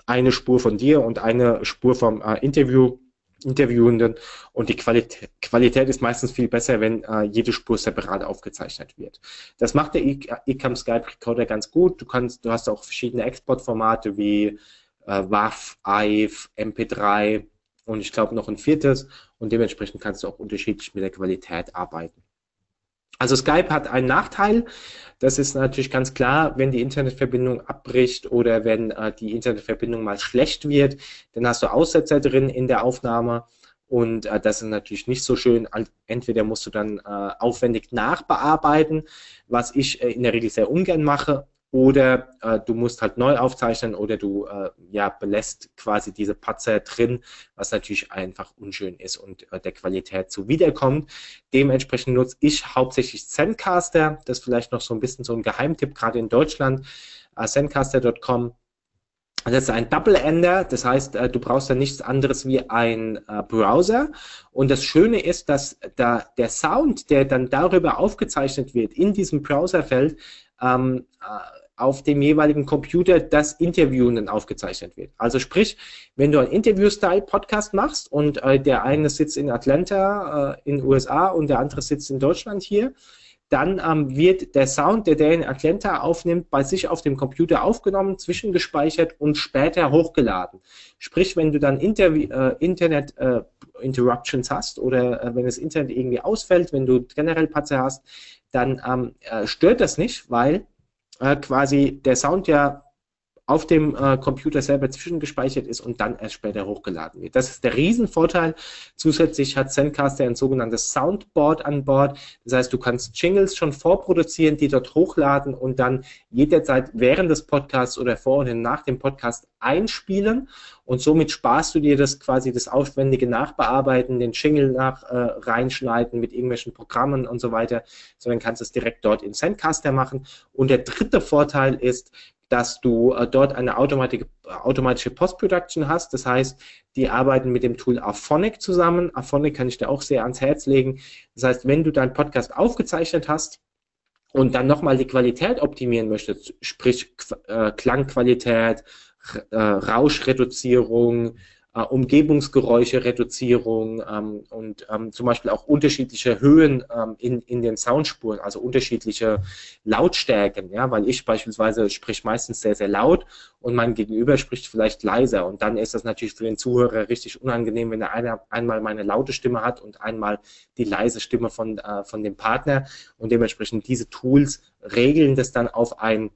eine Spur von dir und eine Spur vom äh, Interview Interviewenden und die Qualität, Qualität ist meistens viel besser, wenn äh, jede Spur separat aufgezeichnet wird. Das macht der Ecam Skype Recorder ganz gut. Du kannst, du hast auch verschiedene Exportformate wie äh, WAV, AIF, MP3 und ich glaube noch ein viertes und dementsprechend kannst du auch unterschiedlich mit der Qualität arbeiten. Also Skype hat einen Nachteil, das ist natürlich ganz klar, wenn die Internetverbindung abbricht oder wenn äh, die Internetverbindung mal schlecht wird, dann hast du Aussetzer drin in der Aufnahme und äh, das ist natürlich nicht so schön. Entweder musst du dann äh, aufwendig nachbearbeiten, was ich äh, in der Regel sehr ungern mache, oder äh, du musst halt neu aufzeichnen oder du äh, ja, belässt quasi diese Patzer drin, was natürlich einfach unschön ist und äh, der Qualität zuwiderkommt. Dementsprechend nutze ich hauptsächlich Zencaster, das ist vielleicht noch so ein bisschen so ein Geheimtipp, gerade in Deutschland, äh, zencaster.com. Das ist ein Double-Ender, das heißt, äh, du brauchst da nichts anderes wie ein äh, Browser. Und das Schöne ist, dass da der Sound, der dann darüber aufgezeichnet wird, in diesem Browserfeld, ähm, äh, auf dem jeweiligen Computer das Interviewen dann aufgezeichnet wird. Also sprich, wenn du ein Interview-Style-Podcast machst und äh, der eine sitzt in Atlanta äh, in USA und der andere sitzt in Deutschland hier, dann ähm, wird der Sound, der der in Atlanta aufnimmt, bei sich auf dem Computer aufgenommen, zwischengespeichert und später hochgeladen. Sprich, wenn du dann Interview, äh, Internet äh, Interruptions hast oder äh, wenn das Internet irgendwie ausfällt, wenn du generell Patzer hast, dann ähm, äh, stört das nicht, weil äh, quasi der Sound ja auf dem äh, Computer selber zwischengespeichert ist und dann erst später hochgeladen wird. Das ist der Riesenvorteil. Zusätzlich hat Zencaster ein sogenanntes Soundboard an Bord. Das heißt, du kannst Jingles schon vorproduzieren, die dort hochladen und dann jederzeit während des Podcasts oder vor und nach dem Podcast einspielen. Und somit sparst du dir das quasi das aufwendige Nachbearbeiten, den Jingle nach äh, reinschneiden mit irgendwelchen Programmen und so weiter, sondern kannst es direkt dort in Zencaster machen. Und der dritte Vorteil ist, dass du äh, dort eine automatische, automatische Post-Production hast. Das heißt, die arbeiten mit dem Tool Aphonic zusammen. Aphonic kann ich dir auch sehr ans Herz legen. Das heißt, wenn du deinen Podcast aufgezeichnet hast, und dann nochmal die Qualität optimieren möchtest, sprich äh, Klangqualität, äh, Rauschreduzierung, äh, Umgebungsgeräusche, Reduzierung ähm, und ähm, zum Beispiel auch unterschiedliche Höhen ähm, in, in den Soundspuren, also unterschiedliche Lautstärken, ja, weil ich beispielsweise sprich meistens sehr, sehr laut und mein Gegenüber spricht vielleicht leiser. Und dann ist das natürlich für den Zuhörer richtig unangenehm, wenn er eine, einmal meine laute Stimme hat und einmal die leise Stimme von, äh, von dem Partner. Und dementsprechend diese Tools regeln das dann auf ein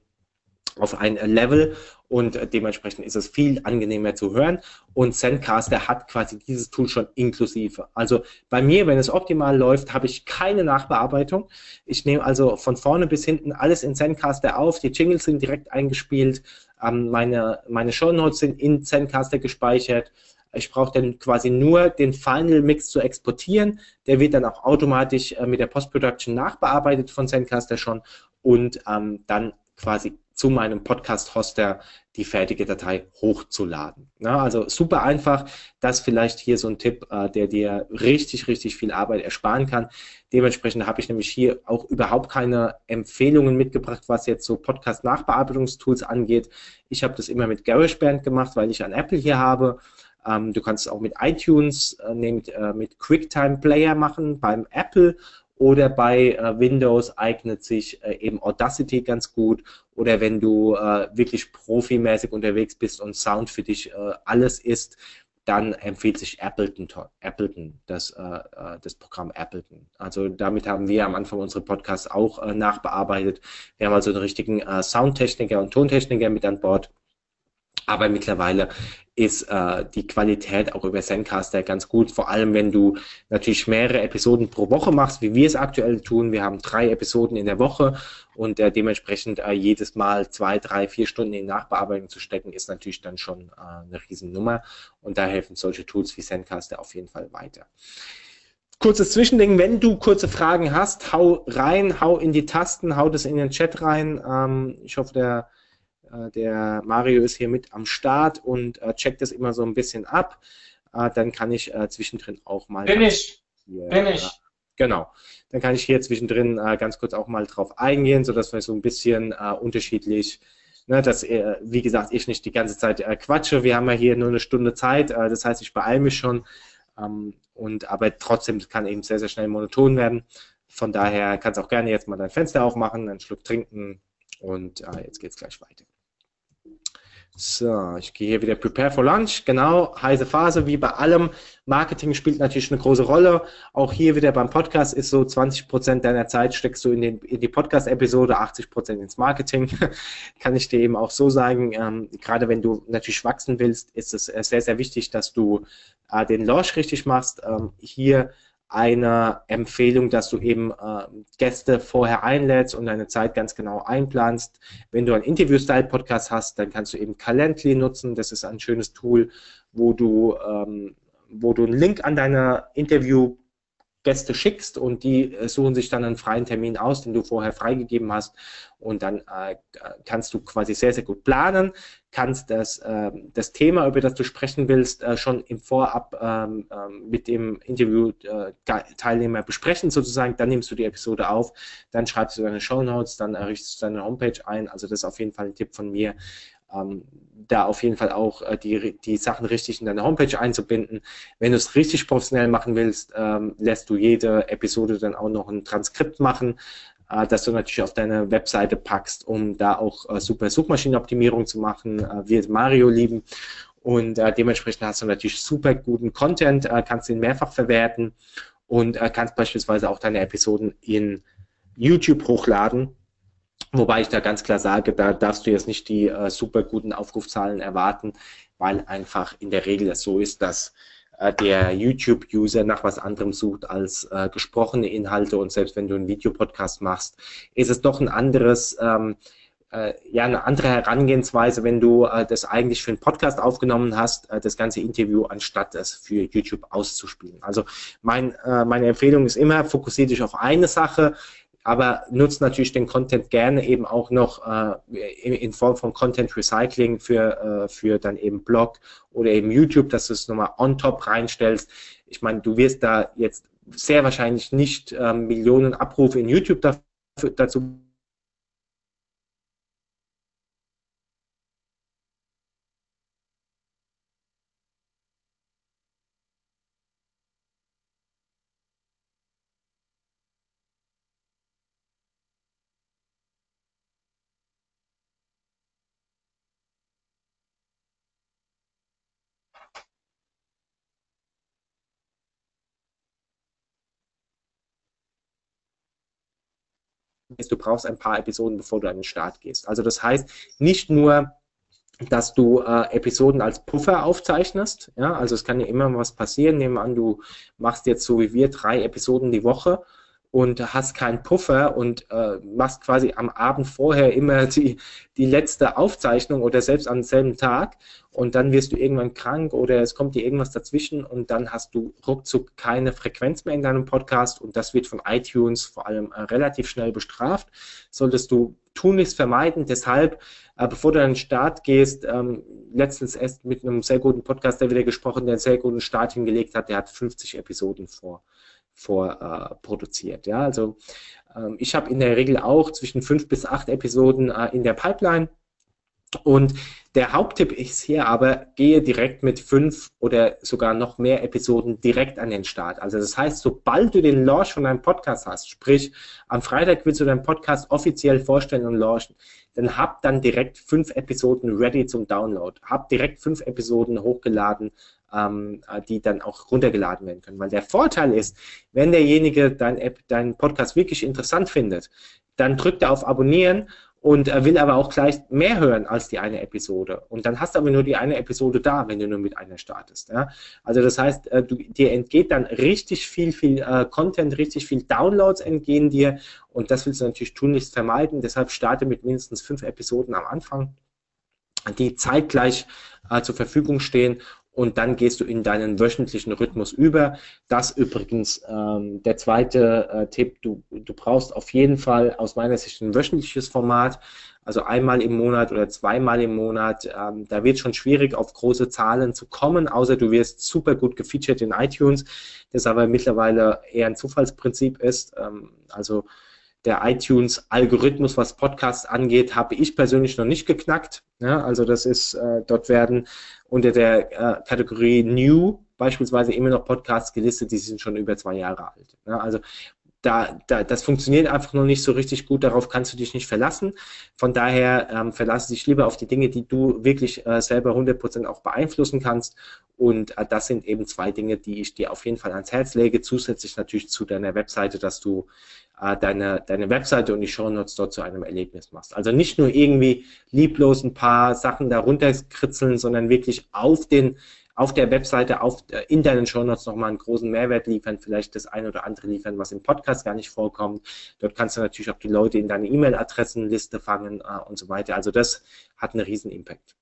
auf ein Level und dementsprechend ist es viel angenehmer zu hören und Zencaster hat quasi dieses Tool schon inklusive. Also bei mir, wenn es optimal läuft, habe ich keine Nachbearbeitung. Ich nehme also von vorne bis hinten alles in Zencaster auf, die Jingles sind direkt eingespielt, ähm, meine, meine Shownotes sind in Zencaster gespeichert, ich brauche dann quasi nur den Final Mix zu exportieren. Der wird dann auch automatisch äh, mit der Post-Production nachbearbeitet von Zencaster schon und ähm, dann quasi zu meinem Podcast-Hoster die fertige Datei hochzuladen. Ja, also super einfach. Das vielleicht hier so ein Tipp, äh, der dir richtig, richtig viel Arbeit ersparen kann. Dementsprechend habe ich nämlich hier auch überhaupt keine Empfehlungen mitgebracht, was jetzt so Podcast-Nachbearbeitungstools angeht. Ich habe das immer mit GarageBand gemacht, weil ich ein Apple hier habe. Ähm, du kannst es auch mit iTunes, äh, äh, mit QuickTime Player machen beim Apple oder bei äh, Windows eignet sich äh, eben Audacity ganz gut. Oder wenn du äh, wirklich profimäßig unterwegs bist und Sound für dich äh, alles ist, dann empfiehlt sich Appleton, Appleton das, äh, äh, das Programm Appleton. Also damit haben wir am Anfang unsere Podcasts auch nachbearbeitet. Wir haben also einen richtigen Soundtechniker und Tontechniker mit an Bord. Aber mittlerweile ist äh, die Qualität auch über Zencaster ganz gut, vor allem wenn du natürlich mehrere Episoden pro Woche machst, wie wir es aktuell tun. Wir haben drei Episoden in der Woche und äh, dementsprechend äh, jedes Mal zwei, drei, vier Stunden in Nachbearbeitung zu stecken, ist natürlich dann schon äh, eine Riesennummer und da helfen solche Tools wie Zencaster auf jeden Fall weiter. kurzes Zwischending, wenn du kurze Fragen hast, hau rein, hau in die Tasten, hau das in den Chat rein. Ähm, ich hoffe, der, der Mario ist hier mit am Start und äh, checkt das immer so ein bisschen ab. Äh, dann kann ich äh, zwischendrin auch mal. Bin ich. Hier, Bin ich. Äh, genau. Dann kann ich hier zwischendrin äh, ganz kurz auch mal drauf eingehen, sodass wir so ein bisschen unterschiedlich ne, dass, wie gesagt, ich nicht die ganze Zeit quatsche. Wir haben ja hier nur eine Stunde Zeit, das heißt, ich beeile mich schon. Ähm, und, aber trotzdem kann eben sehr, sehr schnell monoton werden. Von daher kannst du auch gerne jetzt mal dein Fenster aufmachen, einen Schluck trinken und äh, jetzt geht es gleich weiter. So, ich gehe hier wieder Prepare for Lunch. Genau, heiße Phase, wie bei allem. Marketing spielt natürlich eine große Rolle. Auch hier wieder beim Podcast ist so 20 Prozent deiner Zeit steckst du in, den, in die Podcast-Episode, 80 Prozent ins Marketing. <laughs> Kann ich dir eben auch so sagen. Ähm, gerade wenn du natürlich wachsen willst, ist es äh, sehr, sehr wichtig, dass du äh, den Launch richtig machst. Ähm, hier eine Empfehlung, dass du eben äh, Gäste vorher einlädst und deine Zeit ganz genau einplanst. Wenn du einen Interview-Style-Podcast hast, dann kannst du eben Calendly nutzen. Das ist ein schönes Tool, wo du, ähm, wo du einen Link an deine Interview Gäste schickst und die äh, suchen sich dann einen freien Termin aus, den du vorher freigegeben hast. Und dann äh, kannst du quasi sehr, sehr gut planen, kannst das, äh, das Thema, über das du sprechen willst, äh, schon im Vorab ähm, ähm mit dem Interview-Teilnehmer besprechen sozusagen, dann nimmst du die Episode auf, dann schreibst du deine Show Notes, dann errichtest du deine Homepage ein, also das ist auf jeden Fall ein Tipp von mir, ähm, da auf jeden Fall auch äh, die, die Sachen richtig in deine Homepage einzubinden. Wenn du es richtig professionell machen willst, ähm, lässt du jede Episode dann auch noch ein Transkript machen, äh, das du natürlich auf deine Webseite packst, um da auch äh, super Suchmaschinenoptimierung zu machen. Äh, wir Mario lieben. Und äh, dementsprechend hast du natürlich super guten Content, äh, kannst ihn mehrfach verwerten und äh, kannst beispielsweise auch deine Episoden in YouTube hochladen Wobei ich da ganz klar sage, da darfst du jetzt nicht die äh, super guten Aufrufzahlen erwarten, weil einfach in der Regel es so ist, dass äh, der YouTube-User nach was anderem sucht als äh, gesprochene Inhalte und selbst wenn du einen Videopodcast machst, ist es doch ein anderes, ähm, äh, ja, eine andere Herangehensweise, wenn du äh, das eigentlich für einen Podcast aufgenommen hast, äh, das ganze Interview, anstatt es für YouTube auszuspielen. Also mein, äh, meine Empfehlung ist immer, fokussiere dich auf eine Sache, aber nutzt natürlich den Content gerne eben auch noch äh, in, in, Form von Content Recycling für, äh, für dann eben Blog oder eben YouTube, dass du es nochmal on top reinstellst. Ich meine, du wirst da jetzt sehr wahrscheinlich nicht äh, Millionen Abrufe in YouTube dafür, dazu du brauchst ein paar Episoden, bevor du an den Start gehst. Also das heißt, nicht nur, dass du äh, Episoden als Puffer aufzeichnest, ja, also es kann ja immer was passieren, nehmen an, du machst jetzt so wie wir drei Episoden die Woche und hast keinen Puffer und äh, machst quasi am Abend vorher immer <laughs> die, die letzte Aufzeichnung oder selbst am selben Tag und dann wirst du irgendwann krank oder es kommt dir irgendwas dazwischen und dann hast du ruckzuck keine Frequenz mehr in deinem Podcast und das wird von iTunes vor allem äh, relativ schnell bestraft. Solltest du tunlichst vermeiden. Deshalb, äh, bevor du an den Start gehst, ähm, letztens erst mit einem sehr guten Podcaster wieder gesprochen, der einen sehr guten Start hingelegt hat, der hat 50 Episoden vor vorproduziert. Äh, ja, also ähm, ich habe in der Regel auch zwischen fünf bis acht Episoden äh, in der Pipeline. Und der Haupttipp ist hier aber, gehe direkt mit fünf oder sogar noch mehr Episoden direkt an den Start. Also das heißt, sobald du den Launch von deinem Podcast hast, sprich am Freitag willst du deinen Podcast offiziell vorstellen und launchen, dann hab dann direkt fünf Episoden ready zum Download. Hab direkt fünf Episoden hochgeladen, ähm, die dann auch runtergeladen werden können. Weil der Vorteil ist, wenn derjenige dein deinen Podcast wirklich interessant findet, dann drückt er auf Abonnieren und er will aber auch gleich mehr hören als die eine Episode. Und dann hast du aber nur die eine Episode da, wenn du nur mit einer startest. Ja? Also das heißt, äh, du, dir entgeht dann richtig viel, viel äh, Content, richtig viel Downloads entgehen dir und das willst du natürlich tunlichst vermeiden. Deshalb starte mit mindestens fünf Episoden am Anfang, die zeitgleich äh, zur Verfügung stehen und dann gehst du in deinen wöchentlichen Rhythmus über. Das übrigens ähm, der zweite äh, Tipp, du, du brauchst auf jeden Fall aus meiner Sicht ein wöchentliches Format, also einmal im Monat oder zweimal im Monat. Ähm, da wird schon schwierig, auf große Zahlen zu kommen, außer du wirst super gut gefeatured in iTunes, das aber mittlerweile eher ein Zufallsprinzip ist. Ähm, also der iTunes-Algorithmus, was Podcasts angeht, habe ich persönlich noch nicht geknackt. Ja, also das ist, äh, dort werden unter der äh, Kategorie New beispielsweise immer noch Podcasts gelistet, die sind schon über zwei Jahre alt. Ja, also da, da, das funktioniert einfach noch nicht so richtig gut, darauf kannst du dich nicht verlassen. Von daher ähm, verlasse dich lieber auf die Dinge, die du wirklich äh, selber 100% auch beeinflussen kannst. Und äh, das sind eben zwei Dinge, die ich dir auf jeden Fall ans Herz lege, zusätzlich natürlich zu deiner Webseite, dass du äh, deine, deine Webseite und die Shownotes dort zu einem Erlebnis machst. Also nicht nur irgendwie lieblos ein paar Sachen darunter kritzeln, sondern wirklich auf den auf der Webseite, auf, äh, in deinen Shownotes nochmal einen großen Mehrwert liefern, vielleicht das eine oder andere liefern, was im Podcast gar nicht vorkommt. Dort kannst du natürlich auch die Leute in deine E-Mail-Adressenliste fangen äh, und so weiter. Also das hat einen riesen Impact.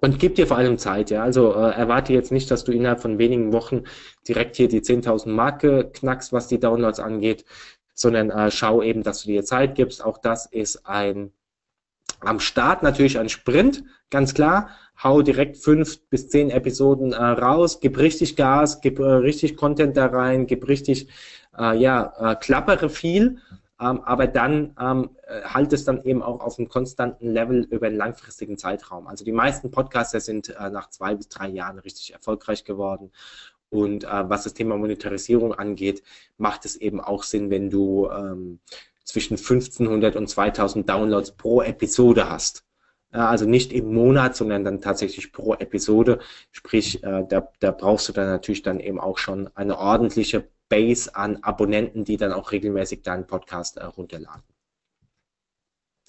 Und gib dir vor allem Zeit, ja. Also äh, erwarte jetzt nicht, dass du innerhalb von wenigen Wochen direkt hier die 10.000 Marke knackst, was die Downloads angeht, sondern äh, schau eben, dass du dir Zeit gibst. Auch das ist ein am Start natürlich ein Sprint, ganz klar. Hau direkt fünf bis zehn Episoden äh, raus, gib richtig Gas, gib äh, richtig Content da rein, gib richtig, äh, ja, äh, klappere viel, ähm, aber dann ähm, äh, halt es dann eben auch auf einem konstanten Level über einen langfristigen Zeitraum. Also die meisten Podcaster sind äh, nach zwei bis drei Jahren richtig erfolgreich geworden. Und äh, was das Thema Monetarisierung angeht, macht es eben auch Sinn, wenn du ähm, zwischen 1500 und 2000 Downloads pro Episode hast. Also nicht im Monat, sondern dann tatsächlich pro Episode. Sprich, äh, da, da brauchst du dann natürlich dann eben auch schon eine ordentliche Base an Abonnenten, die dann auch regelmäßig deinen Podcast äh, runterladen.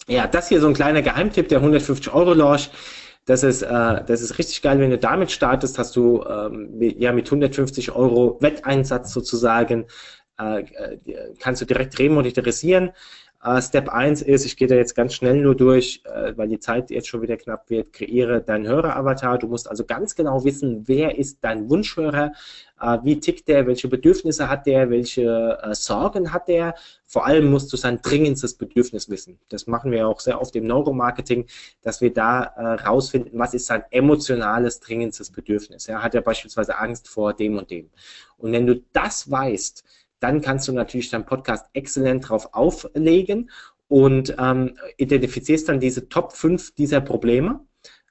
Ja, das hier so ein kleiner Geheimtipp, der 150 Euro Launch. Das ist, äh, das ist richtig geil, wenn du damit startest, hast du ähm, ja mit 150 Euro Wetteinsatz sozusagen äh, äh, kannst du direkt remonetarisieren. Uh, Step 1 ist, ich gehe da jetzt ganz schnell nur durch, uh, weil die Zeit jetzt schon wieder knapp wird, kreiere deinen Höreravatar. Du musst also ganz genau wissen, wer ist dein Wunschhörer, uh, wie tickt der, welche Bedürfnisse hat der, welche Sorgen hat der. Vor allem musst du sein dringendstes Bedürfnis wissen. Das machen wir auch sehr oft im Neuromarketing, dass wir da rausfinden, was ist sein emotionales dringendstes Bedürfnis. Ja, hat er beispielsweise Angst vor dem und dem. Und wenn du das weißt, dann kannst du natürlich deinen Podcast exzellent drauf auflegen und ähm, identifizierst dann diese Top 5 dieser Probleme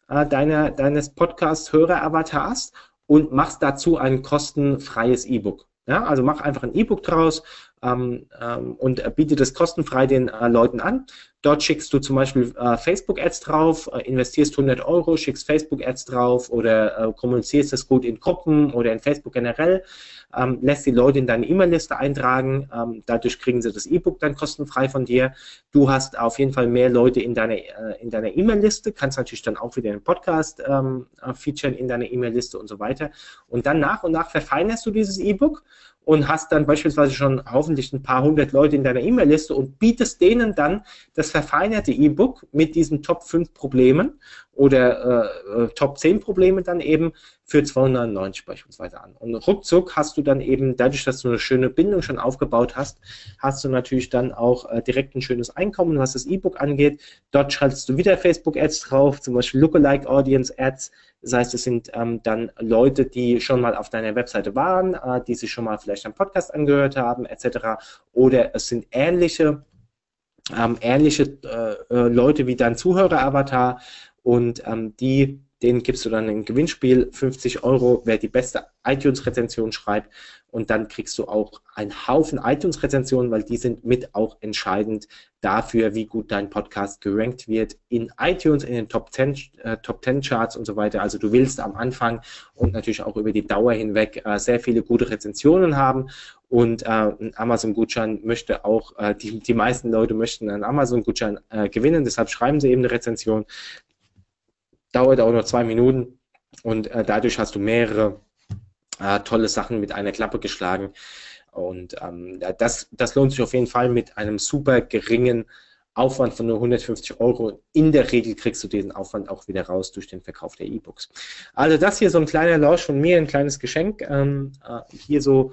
äh, deiner, deines Podcast-Hörer-Avatars und machst dazu ein kostenfreies E-Book. Ja, also mach einfach ein E-Book draus ähm, ähm, und biete das kostenfrei den äh, Leuten an. Dort schickst du zum Beispiel äh, Facebook-Ads drauf, äh, investierst 100 Euro, schickst Facebook-Ads drauf oder äh, kommunizierst es gut in Gruppen oder in Facebook generell, ähm, lässt die Leute in deine E-Mail-Liste eintragen, ähm, dadurch kriegen sie das E-Book dann kostenfrei von dir. Du hast auf jeden Fall mehr Leute in deiner äh, in deiner E-Mail-Liste, kannst natürlich dann auch wieder einen Podcast ähm, äh, featuren in deiner E-Mail-Liste und so weiter. Und dann nach und nach verfeinerst du dieses E-Book und hast dann beispielsweise schon hoffentlich ein paar hundert Leute in deiner E-Mail-Liste und bietest denen dann das verfeinerte E-Book mit diesen Top 5 Problemen oder äh, äh Top 10 Problemen dann eben für 299 beispielsweise an. Und ruckzuck hast du dann eben, dadurch, dass du eine schöne Bindung schon aufgebaut hast, hast du natürlich dann auch äh, direkt ein schönes Einkommen, was das E-Book angeht. Dort schaltest du wieder Facebook-Ads drauf, zum Beispiel Lookalike Audience Ads, das heißt, es sind ähm, dann Leute, die schon mal auf deiner Webseite waren, äh, die sich schon mal vielleicht einen Podcast angehört haben, etc. Oder es sind ähnliche, ähm, ähnliche äh, äh, Leute wie dein Zuhörer-Avatar und ähm, die denen gibst du dann ein Gewinnspiel, 50 Euro, wer die beste iTunes-Rezension schreibt. Und dann kriegst du auch einen Haufen iTunes-Rezensionen, weil die sind mit auch entscheidend dafür, wie gut dein Podcast gerankt wird in iTunes, in den Top 10, äh, Top 10 Charts und so weiter. Also du willst am Anfang und natürlich auch über die Dauer hinweg äh, sehr viele gute Rezensionen haben. Und äh, ein Amazon-Gutschein möchte auch, äh, die, die meisten Leute möchten einen Amazon-Gutschein äh, gewinnen, deshalb schreiben sie eben eine Rezension dauert auch nur zwei Minuten und äh, dadurch hast du mehrere äh, tolle Sachen mit einer Klappe geschlagen. Und ähm, das, das lohnt sich auf jeden Fall mit einem super geringen Aufwand von nur 150 Euro. In der Regel kriegst du diesen Aufwand auch wieder raus durch den Verkauf der E-Books. Also das hier so ein kleiner Launch von mir, ein kleines Geschenk. Ähm, äh, hier so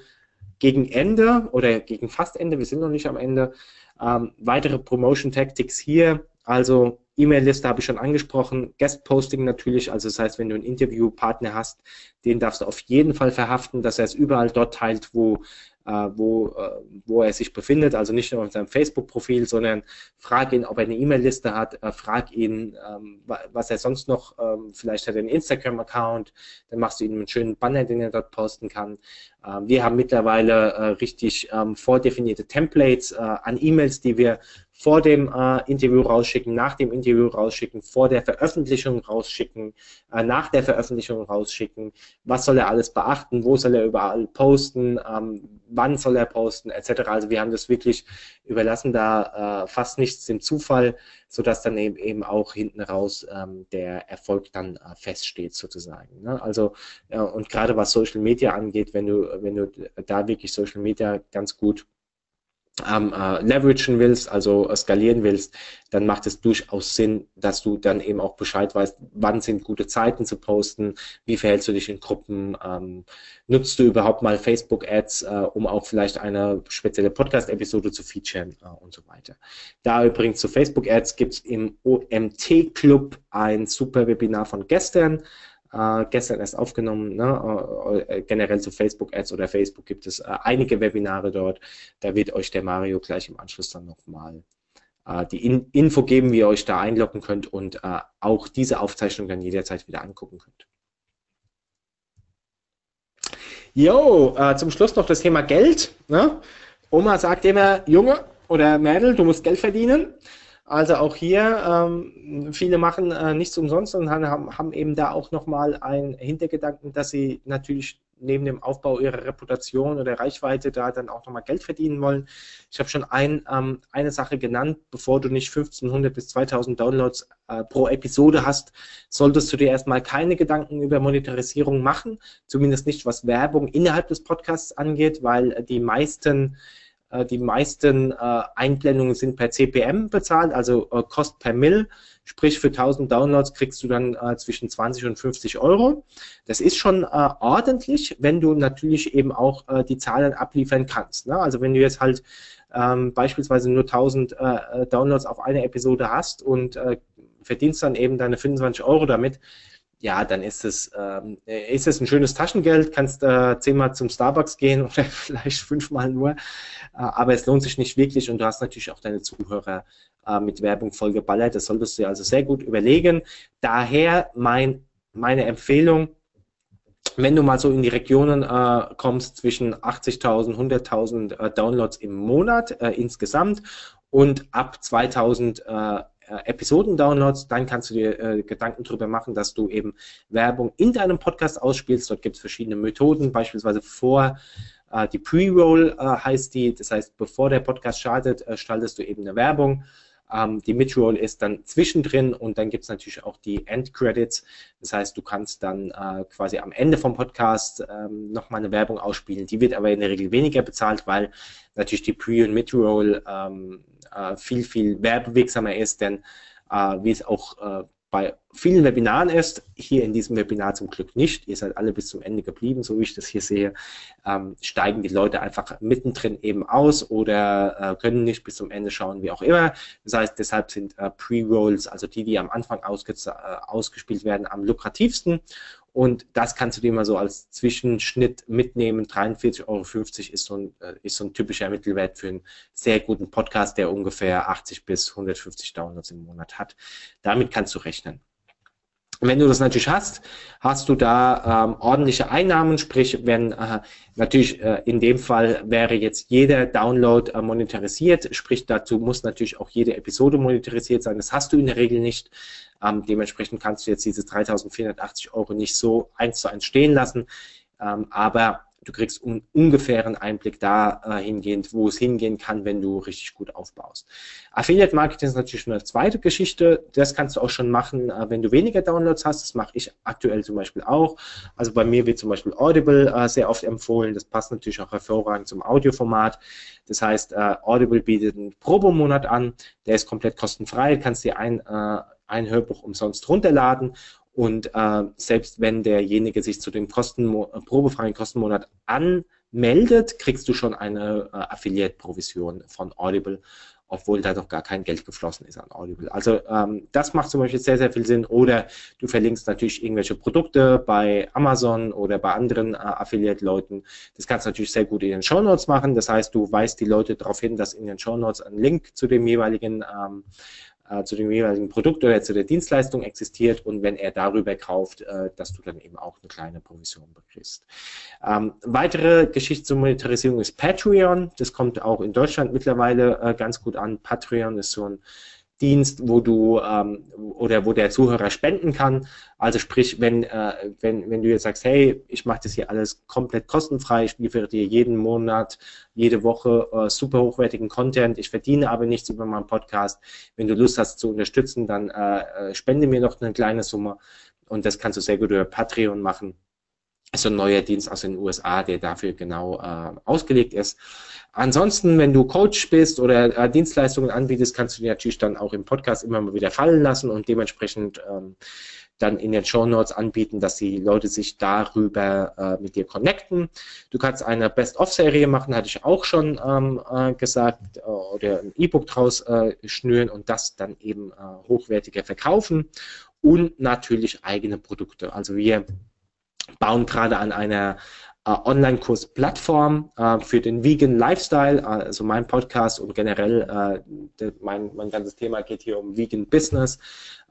gegen Ende oder gegen fast Ende, wir sind noch nicht am Ende. Ähm, weitere Promotion Tactics hier. Also E-Mail-Liste habe ich schon angesprochen, Guest-Posting natürlich, also das heißt, wenn du einen Interviewpartner hast, den darfst du auf jeden Fall verhaften, dass er es überall dort teilt, wo äh, wo, äh, wo er sich befindet, also nicht nur auf seinem Facebook-Profil, sondern frag ihn, ob er eine E-Mail-Liste hat, äh, frag ihn, ähm, was er sonst noch, ähm, vielleicht hat er einen Instagram-Account, dann machst du ihm einen schönen Banner, den er dort posten kann. Ähm, wir haben mittlerweile richtig vordefinierte Templates an E-Mails, die wir vor dem äh, Interview rausschicken, nach dem Interview rausschicken, vor der Veröffentlichung rausschicken, äh, nach der Veröffentlichung rausschicken, was soll er alles beachten, wo soll er überall posten, ähm, wann soll er posten, etc. Also wir haben das wirklich überlassen, da äh, fast nichts dem Zufall, sodass dann eben, eben auch hinten raus ähm, der Erfolg dann äh, feststeht sozusagen. Ne? Also äh, und gerade was Social Media angeht, wenn du, wenn du da wirklich Social Media ganz gut ähm, äh, leveragen willst, also äh, skalieren willst, dann macht es durchaus Sinn, dass du dann eben auch Bescheid weißt, wann sind gute Zeiten zu posten, wie verhältst du dich in Gruppen, ähm, nutzt du überhaupt mal Facebook-Ads, äh, um auch vielleicht eine spezielle Podcast-Episode zu featuren äh, und so weiter. Da übrigens zu Facebook-Ads gibt es im OMT-Club ein super Webinar von gestern, äh, gestern erst aufgenommen. Ne? Äh, generell zu Facebook-Ads oder Facebook gibt es äh, einige Webinare dort. Da wird euch der Mario gleich im Anschluss dann nochmal äh, die In Info geben, wie ihr euch da einloggen könnt und äh, auch diese Aufzeichnung dann jederzeit wieder angucken könnt. Jo, äh, zum Schluss noch das Thema Geld. Ne? Oma sagt immer, Junge oder Mädel, du musst Geld verdienen. Also auch hier, ähm, viele machen äh, nichts umsonst und haben, haben eben da auch nochmal einen Hintergedanken, dass sie natürlich neben dem Aufbau ihrer Reputation oder Reichweite da dann auch nochmal Geld verdienen wollen. Ich habe schon ein, ähm, eine Sache genannt, bevor du nicht 1500 bis 2000 Downloads äh, pro Episode hast, solltest du dir erstmal keine Gedanken über Monetarisierung machen, zumindest nicht was Werbung innerhalb des Podcasts angeht, weil die meisten äh, die meisten äh, Einblendungen sind per CPM bezahlt, also äh, Cost per Mill. Sprich, für 1000 Downloads kriegst du dann äh, zwischen 20 und 50 Euro. Das ist schon äh, ordentlich, wenn du natürlich eben auch äh, die Zahlen abliefern kannst. Ne? Also wenn du jetzt halt ähm, beispielsweise nur 1000 Downloads auf eine Episode hast und verdienst dann eben deine 25 Euro damit, ja, dann ist es, ähm, ist es ein schönes Taschengeld, kannst äh, zehnmal zum Starbucks gehen <laughs> oder vielleicht fünfmal nur, äh, aber es lohnt sich nicht wirklich und du hast natürlich auch deine Zuhörer äh, mit Werbung vollgeballert. Das solltest du dir also sehr gut überlegen. Daher mein, meine Empfehlung, wenn du mal so in die Regionen äh, kommst zwischen 80.000, 100.000 äh, Downloads im Monat äh, insgesamt und ab 2000 äh, Episoden-Downloads, dann kannst du dir äh, Gedanken darüber machen, dass du eben Werbung in deinem Podcast ausspielst. Dort gibt es verschiedene Methoden, beispielsweise vor äh, die Pre-Roll äh, heißt die, das heißt, bevor der Podcast startet, äh, schaltest du eben eine Werbung. Ähm, die Mid-Roll ist dann zwischendrin und dann gibt es natürlich auch die End-Credits. Das heißt, du kannst dann äh, quasi am Ende vom Podcast ähm, nochmal eine Werbung ausspielen. Die wird aber in der Regel weniger bezahlt, weil natürlich die Pre- und Mid-Roll ähm, äh, viel, viel werbewirksamer ist, denn äh, wie es auch äh, bei vielen Webinaren ist, hier in diesem Webinar zum Glück nicht. Ihr seid alle bis zum Ende geblieben, so wie ich das hier sehe. Ähm, steigen die Leute einfach mittendrin eben aus oder äh, können nicht bis zum Ende schauen, wie auch immer. Das heißt, deshalb sind äh, Pre-Rolls, also die, die am Anfang ausge äh, ausgespielt werden, am lukrativsten. Und das kannst du dir mal so als Zwischenschnitt mitnehmen. 43,50 Euro ist so, ein, äh, ist so ein typischer Mittelwert für einen sehr guten Podcast, der ungefähr 80 bis 150 Downloads im Monat hat. Damit kannst du rechnen. Wenn du das natürlich hast, hast du da ähm, ordentliche Einnahmen, sprich, wenn äh, natürlich äh, in dem Fall wäre jetzt jeder Download äh, monetarisiert, sprich dazu muss natürlich auch jede Episode monetarisiert sein. Das hast du in der Regel nicht. Ähm, dementsprechend kannst du jetzt diese 3.480 Euro nicht so eins zu eins stehen lassen. Ähm, aber du kriegst einen ungefähren Einblick dahingehend, wo es hingehen kann, wenn du richtig gut aufbaust. Affiliate Marketing ist natürlich eine zweite Geschichte. Das kannst du auch schon machen, äh, wenn du weniger Downloads hast. Das mache ich aktuell zum Beispiel auch. Also bei mir wird zum Beispiel Audible äh, sehr oft empfohlen. Das passt natürlich auch hervorragend zum Audioformat. Das heißt, äh, Audible bietet einen Probemonat an. Der ist komplett kostenfrei. Du kannst dir ein, ein Hörbuch umsonst runterladen und äh, selbst wenn derjenige sich zu dem Kosten, probefreien Kostenmonat anmeldet, kriegst du schon eine äh, Affiliate-Provision von Audible, obwohl da doch gar kein Geld geflossen ist an Audible. Also ähm, das macht zum Beispiel sehr, sehr viel Sinn. Oder du verlinkst natürlich irgendwelche Produkte bei Amazon oder bei anderen äh, Affiliate-Leuten. Das kannst du natürlich sehr gut in den Show Notes machen. Das heißt, du weist die Leute darauf hin, dass in den Show Notes ein Link zu dem jeweiligen ähm, äh, zu dem jeweiligen Produkt oder zu der Dienstleistung existiert und wenn er darüber kauft, äh, dass du dann eben auch eine kleine Provision bekriegst. Ähm, weitere Geschichte zur Monetarisierung ist Patreon. Das kommt auch in Deutschland mittlerweile äh, ganz gut an. Patreon ist so ein Dienst, wo du ähm, oder wo der Zuhörer spenden kann. Also sprich, wenn, äh, wenn, wenn du jetzt sagst, hey, ich mache das hier alles komplett kostenfrei, ich liefere dir jeden Monat, jede Woche äh, super hochwertigen Content, ich verdiene aber nichts über meinen Podcast. Wenn du Lust hast zu unterstützen, dann äh, äh spende mir noch eine kleine Summe und das kannst du sehr gut über Patreon machen ist ein neuer Dienst aus den USA, der dafür genau äh, ausgelegt ist. Ansonsten, wenn du Coach bist oder äh, Dienstleistungen anbietest, kannst du die natürlich dann auch im Podcast immer mal wieder fallen lassen und dementsprechend ähm, dann in den Show Notes anbieten, dass die Leute sich darüber äh, mit dir connecten. Du kannst eine Best-of-Serie machen, hatte ich auch schon ähm, äh, gesagt, äh, oder ein E-Book draus äh, schnüren und das dann eben hochwertiger verkaufen und natürlich eigene Produkte. Also wir bauen gerade an einer äh, Online-Kurs-Plattform äh, für den Vegan Lifestyle, also mein Podcast und generell äh, mein, mein ganzes Thema geht hier um Vegan Business,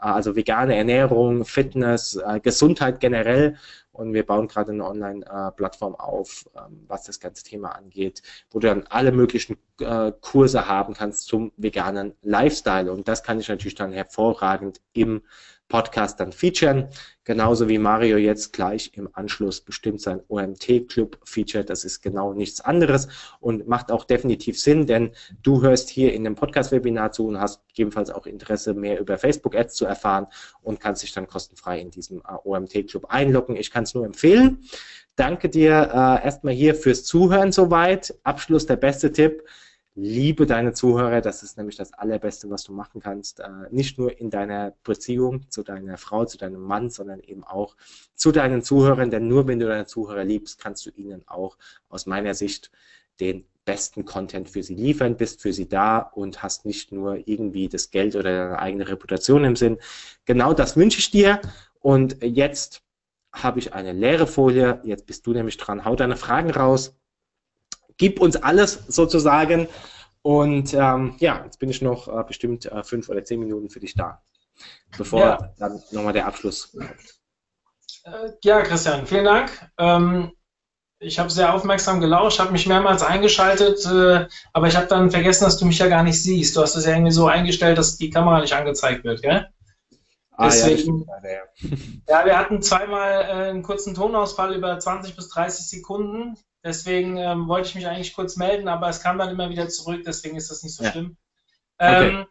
äh, also vegane Ernährung, Fitness, äh, Gesundheit generell. Und wir bauen gerade eine Online-Plattform auf, ähm, was das ganze Thema angeht, wo du dann alle möglichen äh, Kurse haben kannst zum veganen Lifestyle. Und das kann ich natürlich dann hervorragend im Podcast dann featuren. Genauso wie Mario jetzt gleich im Anschluss bestimmt sein OMT-Club featuret. Das ist genau nichts anderes und macht auch definitiv Sinn, denn du hörst hier in dem Podcast-Webinar zu und hast gegebenenfalls auch Interesse, mehr über Facebook-Ads zu erfahren und kannst dich dann kostenfrei in diesem äh, OMT-Club einloggen. Ich kann es nur empfehlen. Danke dir äh, erstmal hier fürs Zuhören soweit. Abschluss der beste Tipp liebe deine Zuhörer, das ist nämlich das Allerbeste, was du machen kannst. Äh, nicht nur in deiner Beziehung zu deiner Frau, zu deinem Mann, sondern eben auch zu deinen Zuhörern, denn nur wenn du deine Zuhörer liebst, kannst du ihnen auch aus meiner Sicht den besten Content für sie liefern, bist für sie da und hast nicht nur irgendwie das Geld oder deine eigene Reputation im Sinn. Genau das wünsche ich dir und jetzt habe ich eine leere Folie, jetzt bist du nämlich dran, hau deine Fragen raus gib uns alles sozusagen. Und ähm, ja, jetzt bin ich noch äh, bestimmt äh, fünf oder zehn Minuten für dich da, bevor ja. dann nochmal der Abschluss kommt. Äh, ja, Christian, vielen Dank. Ähm, ich habe sehr aufmerksam gelauscht, habe mich mehrmals eingeschaltet, äh, aber ich habe dann vergessen, dass du mich ja gar nicht siehst. Du hast es ja irgendwie so eingestellt, dass die Kamera nicht angezeigt wird, gell? Ah, Deswegen, ja. ja, wir hatten zweimal äh, einen kurzen Tonausfall über 20 bis 30 Sekunden. Deswegen ähm, wollte ich mich eigentlich kurz melden, aber es kam dann immer wieder zurück, deswegen ist das nicht so ja. schlimm. Okay. Ähm,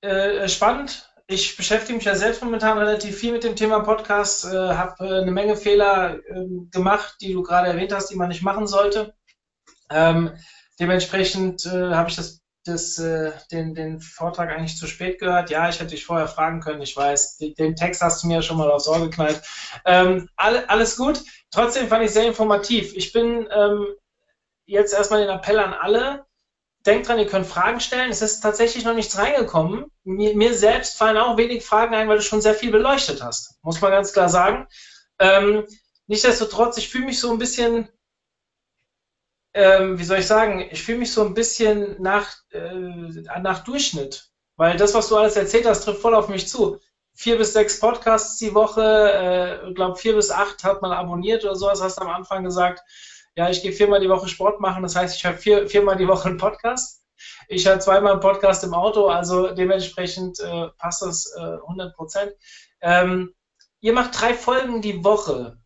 äh, spannend. Ich beschäftige mich ja selbst momentan relativ viel mit dem Thema Podcast, äh, habe äh, eine Menge Fehler ähm, gemacht, die du gerade erwähnt hast, die man nicht machen sollte. Ähm, dementsprechend äh, habe ich das das, äh, den, den Vortrag eigentlich zu spät gehört. Ja, ich hätte dich vorher fragen können. Ich weiß, den Text hast du mir schon mal aufs Ohr geknallt. Ähm, alle, alles gut. Trotzdem fand ich sehr informativ. Ich bin ähm, jetzt erstmal den Appell an alle. Denkt dran, ihr könnt Fragen stellen. Es ist tatsächlich noch nichts reingekommen. Mir, mir selbst fallen auch wenig Fragen ein, weil du schon sehr viel beleuchtet hast. Muss man ganz klar sagen. Ähm, nichtsdestotrotz, ich fühle mich so ein bisschen ähm, wie soll ich sagen, ich fühle mich so ein bisschen nach, äh, nach Durchschnitt. Weil das, was du alles erzählt hast, trifft voll auf mich zu. Vier bis sechs Podcasts die Woche, äh, glaube vier bis acht hat man abonniert oder sowas, hast du am Anfang gesagt. Ja, ich gehe viermal die Woche Sport machen, das heißt, ich habe vier, viermal die Woche einen Podcast. Ich habe zweimal einen Podcast im Auto, also dementsprechend äh, passt das äh, 100 Prozent. Ähm, ihr macht drei Folgen die Woche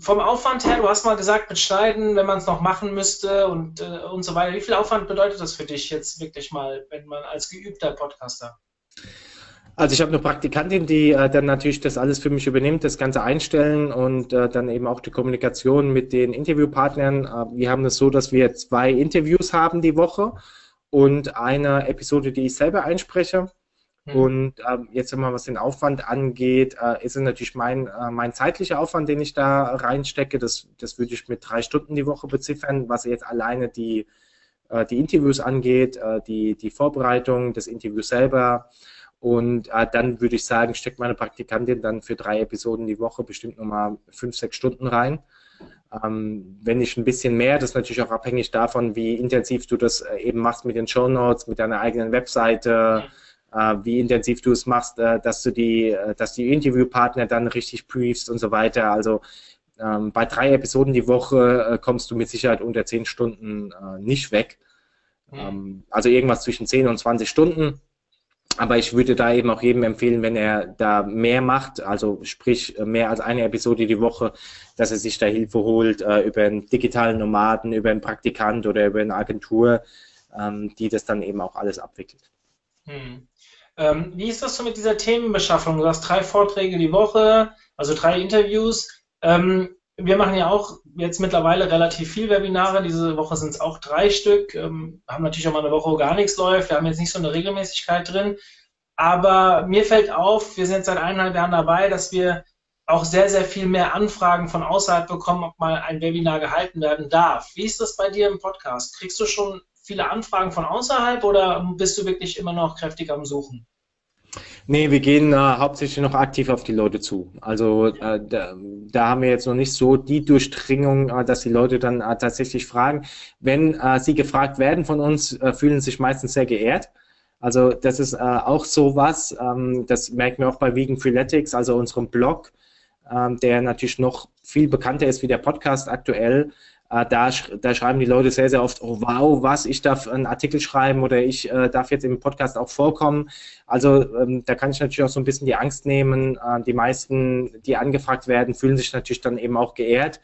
vom Aufwand her, du hast mal gesagt, mit Schneiden, wenn man es noch machen müsste und, äh, und so weiter. Wie viel Aufwand bedeutet das für dich jetzt wirklich mal, wenn man als geübter Podcaster? Also ich habe eine Praktikantin, die äh, dann natürlich das alles für mich übernimmt, das Ganze einstellen und äh, dann eben auch die Kommunikation mit den Interviewpartnern. Äh, wir haben es das so, dass wir zwei Interviews haben die Woche und eine Episode, die ich selber einspreche. Mhm. Und ähm, jetzt mal, was den Aufwand angeht, äh, ist es natürlich mein, äh, mein zeitlicher Aufwand, den ich da reinstecke. Das, das würde ich mit drei Stunden die Woche beziffern, was jetzt alleine die, äh, die Interviews angeht, äh, die, die Vorbereitung, das Interview selber. Und äh, dann würde ich sagen, steckt meine Praktikantin dann für drei Episoden die Woche bestimmt nochmal fünf, sechs Stunden rein. Ähm, wenn nicht ein bisschen mehr, das ist natürlich auch abhängig davon, wie intensiv du das äh, eben machst mit den Show Notes, mit deiner eigenen Webseite. Äh, wie intensiv du es machst, äh, dass du die, äh, dass die Interviewpartner dann richtig briefst und so weiter. Also ähm, bei drei Episoden die Woche kommst du mit Sicherheit unter zehn Stunden nicht weg. Mhm. also irgendwas zwischen zehn und 20 Stunden. Aber ich würde da eben auch jedem empfehlen, wenn er da mehr macht, also sprich mehr als eine Episode die Woche, dass er sich da Hilfe holt äh, über einen digitalen Nomaden, über einen Praktikant oder über eine Agentur, ähm, die das dann eben auch alles abwickelt. Hm. Ähm, wie ist das so mit dieser Themenbeschaffung? Du hast drei Vorträge die Woche, also drei Interviews. Ähm, wir machen ja auch jetzt mittlerweile relativ viel Webinare. Diese Woche sind es auch drei Stück. Ähm, haben natürlich auch mal eine Woche, wo gar nichts läuft. Wir haben jetzt nicht so eine Regelmäßigkeit drin. Aber mir fällt auf, wir sind seit eineinhalb Jahren dabei, dass wir auch sehr, sehr viel mehr Anfragen von außerhalb bekommen, ob mal ein Webinar gehalten werden darf. Wie ist das bei dir im Podcast? Kriegst du schon viele Anfragen von außerhalb oder bist du wirklich immer noch kräftig am Suchen? Nee, wir gehen äh, hauptsächlich noch aktiv auf die Leute zu. Also äh, da, da, haben wir jetzt noch nicht so die Durchdringung, äh, dass die Leute dann äh, tatsächlich fragen. Wenn äh, sie gefragt werden von uns, äh, fühlen sich meistens sehr geehrt. Also das ist auch so was, ähm, das merken wir auch bei Vegan Freeletics, also unserem Blog, ähm, der natürlich noch viel bekannter ist wie der Podcast aktuell. Äh, da, da, schreiben die Leute sehr, sehr oft, oh wow, was, ich darf einen Artikel schreiben oder ich äh, darf jetzt im Podcast auch vorkommen. Also ähm, da kann ich natürlich auch so ein bisschen die Angst nehmen. Äh, die meisten, die angefragt werden, fühlen sich natürlich dann eben auch geehrt.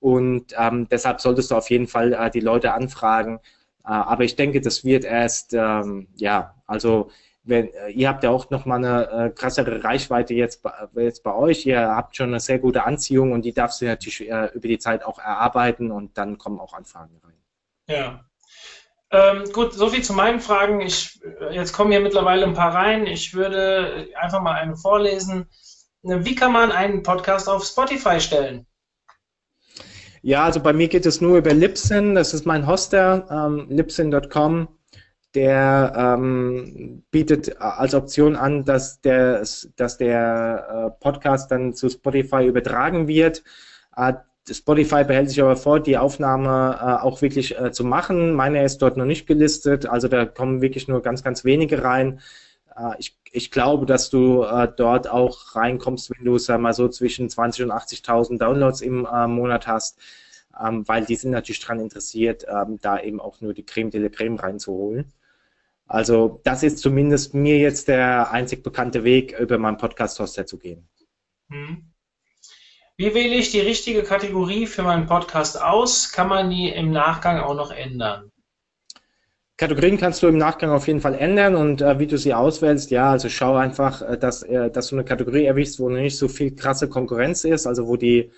Und ähm, deshalb solltest du auf jeden Fall äh, die Leute anfragen. Äh, aber ich denke, das wird erst, ähm, ja, also wenn, äh, ihr habt ja auch nochmal eine äh, krassere Reichweite jetzt, jetzt bei euch. Ihr habt schon eine sehr gute Anziehung und die darfst du natürlich äh, über die Zeit auch erarbeiten und dann kommen auch Anfragen rein. Ja. Ähm, gut, soviel zu meinen Fragen. Ich, äh, jetzt kommen hier mittlerweile ein paar rein. Ich würde einfach mal eine vorlesen. Wie kann man einen Podcast auf Spotify stellen? Ja, also bei mir geht es nur über Libsyn. Das ist mein Hoster, ähm, libsyn.com der ähm, bietet als Option an, dass der, dass der äh, Podcast dann zu Spotify übertragen wird. Äh, Spotify behält sich aber vor, die Aufnahme äh, auch wirklich äh, zu machen. Meine ist dort noch nicht gelistet, also da kommen wirklich nur ganz, ganz wenige rein. Äh, ich, ich glaube, dass du äh, dort auch reinkommst, wenn du, sag mal, so zwischen 20 und 80.000 Downloads im Monat hast, ähm, weil die sind natürlich daran interessiert, ähm, da eben auch nur die Creme de la Creme reinzuholen. Also das ist zumindest mir jetzt der einzig bekannte Weg, über meinen Podcast-Hoster zu gehen. Hm. Wie wähle ich die richtige Kategorie für meinen Podcast aus? Kann man die im Nachgang auch noch ändern? Kategorien kannst du im Nachgang auf jeden Fall ändern und äh, wie du sie auswählst, ja, also schau einfach, äh, dass, äh, dass du eine Kategorie erwischst, wo nicht so viel krasse Konkurrenz ist, also wo die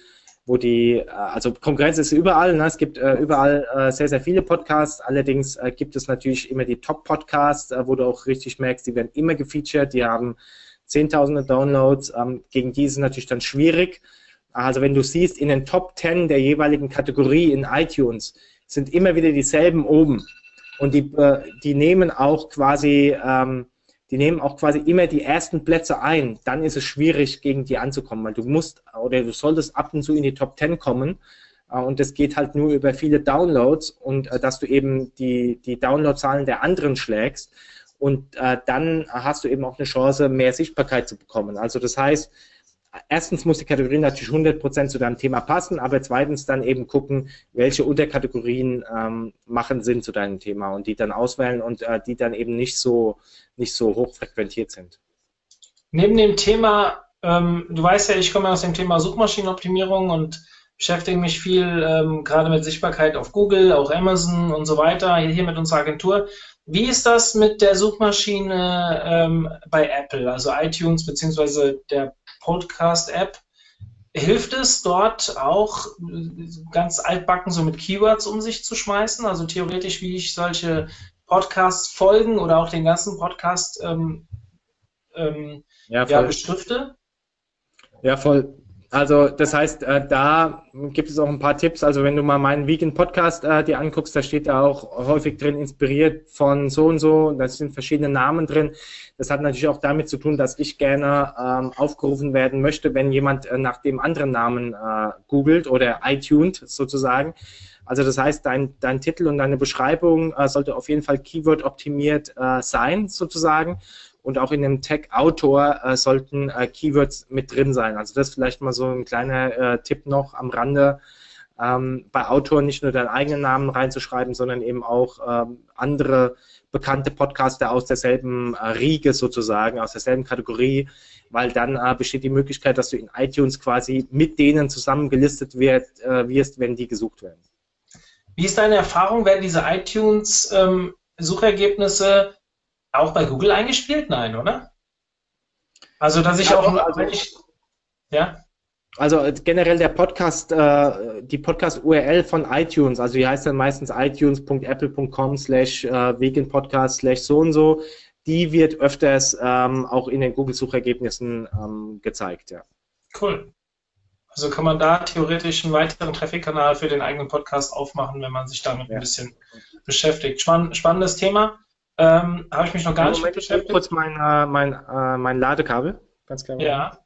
wo die, äh, also Konkurrenz ist überall, ne? es gibt äh, überall äh, sehr, sehr viele Podcasts, allerdings äh, gibt es natürlich immer die Top-Podcasts, äh, wo du auch richtig merkst, die werden immer gefeatured, die haben zehntausende Downloads, ähm, gegen die ist es natürlich dann schwierig. Also wenn du siehst, in den Top 10 der jeweiligen Kategorie in iTunes sind immer wieder dieselben oben und die, äh, die nehmen auch quasi ähm, die nehmen auch quasi immer die ersten Plätze ein, dann ist es schwierig, gegen die anzukommen, weil du musst oder du solltest ab und zu in die Top 10 kommen. Äh, und das geht halt nur über viele Downloads und äh, dass du eben die, die Downloadzahlen der anderen schlägst. Und äh, dann hast du eben auch eine Chance, mehr Sichtbarkeit zu bekommen. Also das heißt, erstens muss die Kategorie natürlich 100% zu deinem Thema passen, aber zweitens dann eben gucken, welche Unterkategorien ähm, machen Sinn zu deinem Thema und die dann auswählen und äh, die dann eben nicht so, nicht so hoch frequentiert sind. Neben dem Thema, ähm, du weißt ja, ich komme aus dem Thema Suchmaschinenoptimierung und beschäftige mich viel ähm, gerade mit Sichtbarkeit auf Google, auch Amazon und so weiter, hier, hier mit unserer Agentur. Wie ist das mit der Suchmaschine ähm, bei Apple, also iTunes beziehungsweise der Podcast-App? Hilft es dort auch ganz altbacken so mit Keywords um sich zu schmeißen? Also theoretisch, wie ich solche Podcasts folgen oder auch den ganzen Podcast ähm, ähm, ja, ja, beschrifte? Ja, voll. Also das heißt, äh, da gibt es auch ein paar Tipps. Also wenn du mal meinen Vegan Podcast äh, dir anguckst, da steht ja auch häufig drin, inspiriert von so und so. Da sind verschiedene Namen drin. Das hat natürlich auch damit zu tun, dass ich gerne ähm, aufgerufen werden möchte, wenn jemand äh, nach dem anderen Namen äh, googelt oder iTunes sozusagen. Also das heißt, dein, dein Titel und deine Beschreibung äh, sollte auf jeden Fall Keyword optimiert äh, sein sozusagen und auch in dem Tag-Autor äh, sollten äh, Keywords mit drin sein. Also das ist vielleicht mal so ein kleiner äh, Tipp noch am Rande. Ähm, bei Autoren nicht nur deinen eigenen Namen reinzuschreiben, sondern eben auch ähm, andere bekannte Podcaster aus derselben äh, Riege sozusagen, aus derselben Kategorie, weil dann äh, besteht die Möglichkeit, dass du in iTunes quasi mit denen zusammen gelistet wird, äh, wirst, wenn die gesucht werden. Wie ist deine Erfahrung? Werden diese iTunes-Suchergebnisse ähm, auch bei Google eingespielt? Nein, oder? Also, dass ich ja, auch, also, wenn ich, ja? Also generell der Podcast, äh, die Podcast-URL von iTunes, also die heißt dann meistens itunes.apple.com slash äh, veganpodcast slash so und so, die wird öfters ähm, auch in den Google-Suchergebnissen ähm, gezeigt, ja. Cool. Also kann man da theoretisch einen weiteren Traffic-Kanal für den eigenen Podcast aufmachen, wenn man sich damit ja. ein bisschen beschäftigt. Spann spannendes Thema. Ähm, Habe ich mich noch gar nicht Moment, beschäftigt. kurz mein, äh, mein, äh, mein Ladekabel. Ganz klar. Ja.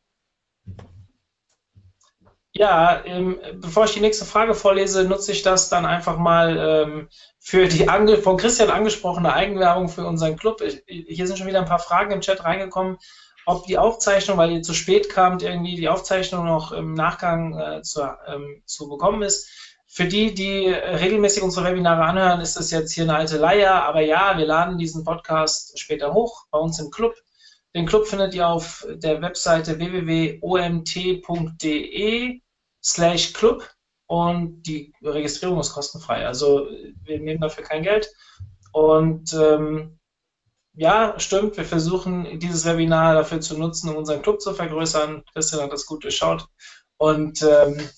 Ja, ähm, bevor ich die nächste Frage vorlese, nutze ich das dann einfach mal ähm, für die ange von Christian angesprochene Eigenwerbung für unseren Club. Ich, hier sind schon wieder ein paar Fragen im Chat reingekommen, ob die Aufzeichnung, weil ihr zu spät kamt, irgendwie die Aufzeichnung noch im Nachgang äh, zu, ähm, zu bekommen ist. Für die, die regelmäßig unsere Webinare anhören, ist das jetzt hier eine alte Leier. Aber ja, wir laden diesen Podcast später hoch bei uns im Club. Den Club findet ihr auf der Webseite www.omt.de slash Club und die Registrierung ist kostenfrei. Also wir nehmen dafür kein Geld. Und ähm, ja, stimmt, wir versuchen dieses Webinar dafür zu nutzen, um unseren Club zu vergrößern. Christian hat das gut durchschaut und ähm,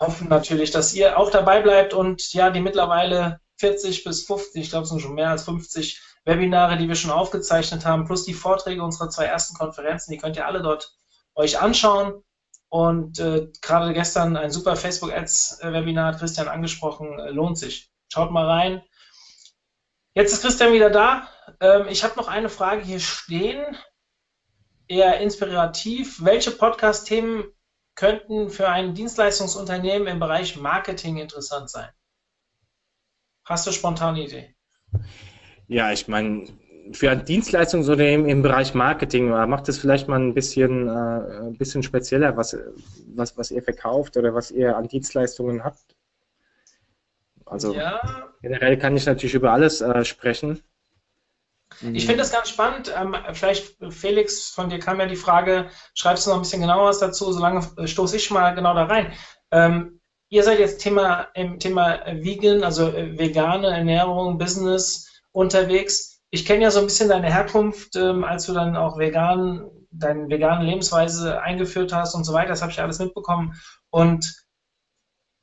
hoffen natürlich, dass ihr auch dabei bleibt und ja, die mittlerweile 40 bis 50, ich glaube, es sind schon mehr als 50 Webinare, die wir schon aufgezeichnet haben, plus die Vorträge unserer zwei ersten Konferenzen, die könnt ihr alle dort euch anschauen. Und äh, gerade gestern ein super Facebook Ads Webinar hat Christian angesprochen, äh, lohnt sich. Schaut mal rein. Jetzt ist Christian wieder da. Ähm, ich habe noch eine Frage hier stehen, eher inspirativ. Welche Podcast-Themen könnten für ein Dienstleistungsunternehmen im Bereich Marketing interessant sein? Hast du spontane Idee? Ja, ich meine, für ein Dienstleistungsunternehmen im Bereich Marketing macht es vielleicht mal ein bisschen, äh, ein bisschen spezieller, was, was, was ihr verkauft oder was ihr an Dienstleistungen habt. Also ja. generell kann ich natürlich über alles äh, sprechen. Ich finde das ganz spannend. Ähm, vielleicht, Felix, von dir kam ja die Frage, schreibst du noch ein bisschen genauer was dazu, solange äh, stoße ich mal genau da rein. Ähm, ihr seid jetzt Thema, im Thema Vegan, also äh, vegane Ernährung, Business unterwegs. Ich kenne ja so ein bisschen deine Herkunft, ähm, als du dann auch vegan, deine vegane Lebensweise eingeführt hast und so weiter. Das habe ich alles mitbekommen. Und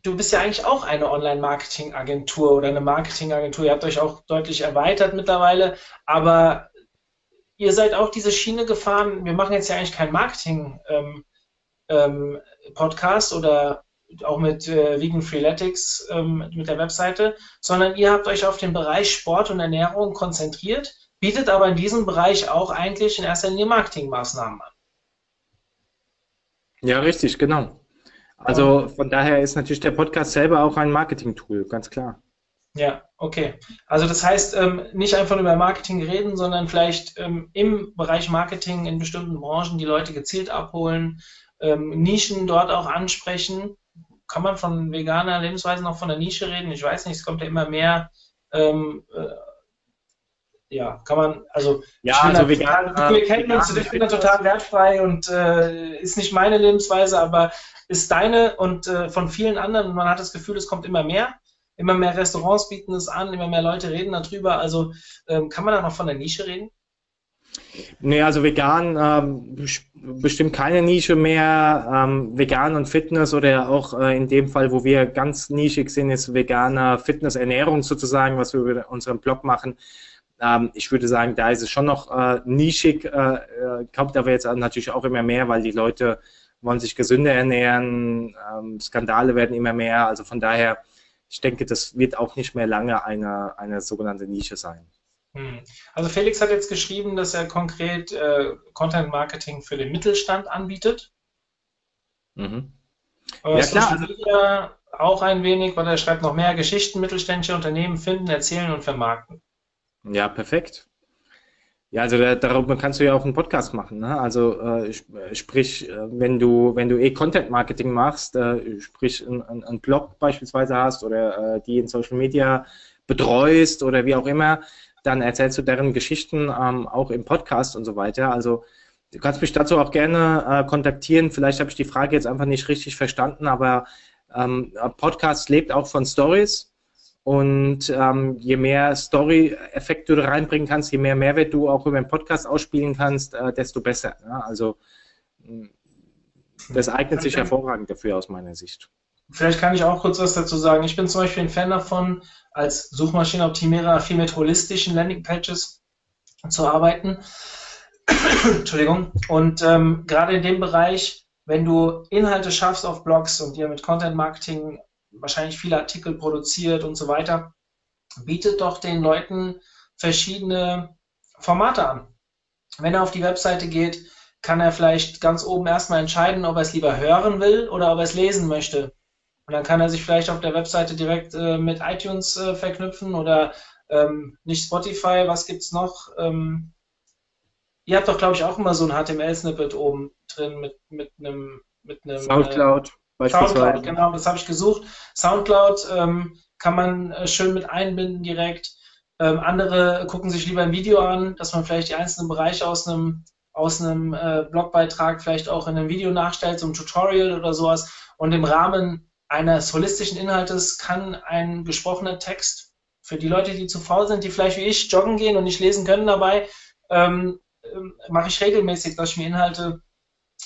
du bist ja eigentlich auch eine Online-Marketing-Agentur oder eine Marketing-Agentur. Ihr habt euch auch deutlich erweitert mittlerweile, aber ihr seid auch diese Schiene gefahren. Wir machen jetzt ja eigentlich keinen Marketing-Podcast ähm, ähm, oder auch mit äh, Vegan Freeletics ähm, mit der Webseite, sondern ihr habt euch auf den Bereich Sport und Ernährung konzentriert, bietet aber in diesem Bereich auch eigentlich in erster Linie Marketingmaßnahmen an. Ja, richtig, genau. Also von daher ist natürlich der Podcast selber auch ein Marketing-Tool, ganz klar. Ja, okay. Also das heißt, ähm, nicht einfach über Marketing reden, sondern vielleicht ähm, im Bereich Marketing in bestimmten Branchen die Leute gezielt abholen, ähm, Nischen dort auch ansprechen. Kann man von veganer Lebensweise noch von der Nische reden? Ich weiß nicht, es kommt ja immer mehr ähm, äh, ja, kann man, also, ja, also vegan, total, wir kennen uns, ich bin da total wertfrei und äh, ist nicht meine Lebensweise, aber ist deine und äh, von vielen anderen. Man hat das Gefühl, es kommt immer mehr. Immer mehr Restaurants bieten es an, immer mehr Leute reden darüber. Also ähm, kann man da noch von der Nische reden? Nee, also vegan ähm, bestimmt keine Nische mehr. Ähm, vegan und Fitness oder auch äh, in dem Fall, wo wir ganz nischig sind, ist veganer Fitness-Ernährung sozusagen, was wir über unseren Blog machen. Ähm, ich würde sagen, da ist es schon noch äh, nischig, äh, äh kommt aber jetzt natürlich auch immer mehr, weil die Leute wollen sich gesünder ernähren, ähm, Skandale werden immer mehr. Also von daher, ich denke, das wird auch nicht mehr lange eine, eine sogenannte Nische sein. Hm. Also Felix hat jetzt geschrieben, dass er konkret äh, Content Marketing für den Mittelstand anbietet. Mhm. ja klar. Also, auch ein wenig, weil er schreibt noch mehr Geschichten mittelständische Unternehmen finden, erzählen und vermarkten. Ja, perfekt. Ja, also da, darüber kannst du ja auch einen Podcast machen. Ne? Also äh, sprich, äh, wenn du wenn du eh Content Marketing machst, äh, sprich einen ein Blog beispielsweise hast oder äh, die in Social Media betreust oder wie auch immer, dann erzählst du deren Geschichten ähm, auch im Podcast und so weiter. Also du kannst mich dazu auch gerne äh, kontaktieren. Vielleicht habe ich die Frage jetzt einfach nicht richtig verstanden, aber ähm, Podcast lebt auch von Stories. Und ähm, je mehr Story-Effekt du da reinbringen kannst, je mehr Mehrwert du auch über den Podcast ausspielen kannst, äh, desto besser. Ja? Also hm, das eignet sich hervorragend dafür aus meiner Sicht. Vielleicht kann ich auch kurz was dazu sagen. Ich bin zum Beispiel ein Fan davon, als Suchmaschinenoptimierer viel mit holistischen Landingpages zu arbeiten. <coughs> Entschuldigung. Und ähm, gerade in dem Bereich, wenn du Inhalte schaffst auf Blogs und dir mit Content Marketing wahrscheinlich viele Artikel produziert und so weiter, bietet doch den Leuten verschiedene Formate an. Wenn er auf die Webseite geht, kann er vielleicht ganz oben erstmal entscheiden, ob er es lieber hören will oder ob er es lesen möchte. Und dann kann er sich vielleicht auf der Webseite direkt äh, mit iTunes äh, verknüpfen oder ähm, nicht Spotify, was gibt's noch? Ähm, ihr habt doch, glaube ich, auch immer so ein HTML-Snippet oben drin mit, mit einem mit einem Soundcloud. Soundcloud, genau, das habe ich gesucht. Soundcloud ähm, kann man äh, schön mit einbinden direkt. Ähm, andere gucken sich lieber ein Video an, dass man vielleicht die einzelnen Bereiche aus einem aus einem äh, Blogbeitrag vielleicht auch in einem Video nachstellt, so ein Tutorial oder sowas. Und im Rahmen eines holistischen Inhaltes kann ein gesprochener Text für die Leute, die zu faul sind, die vielleicht wie ich joggen gehen und nicht lesen können dabei, ähm, ähm mache ich regelmäßig, dass ich mir Inhalte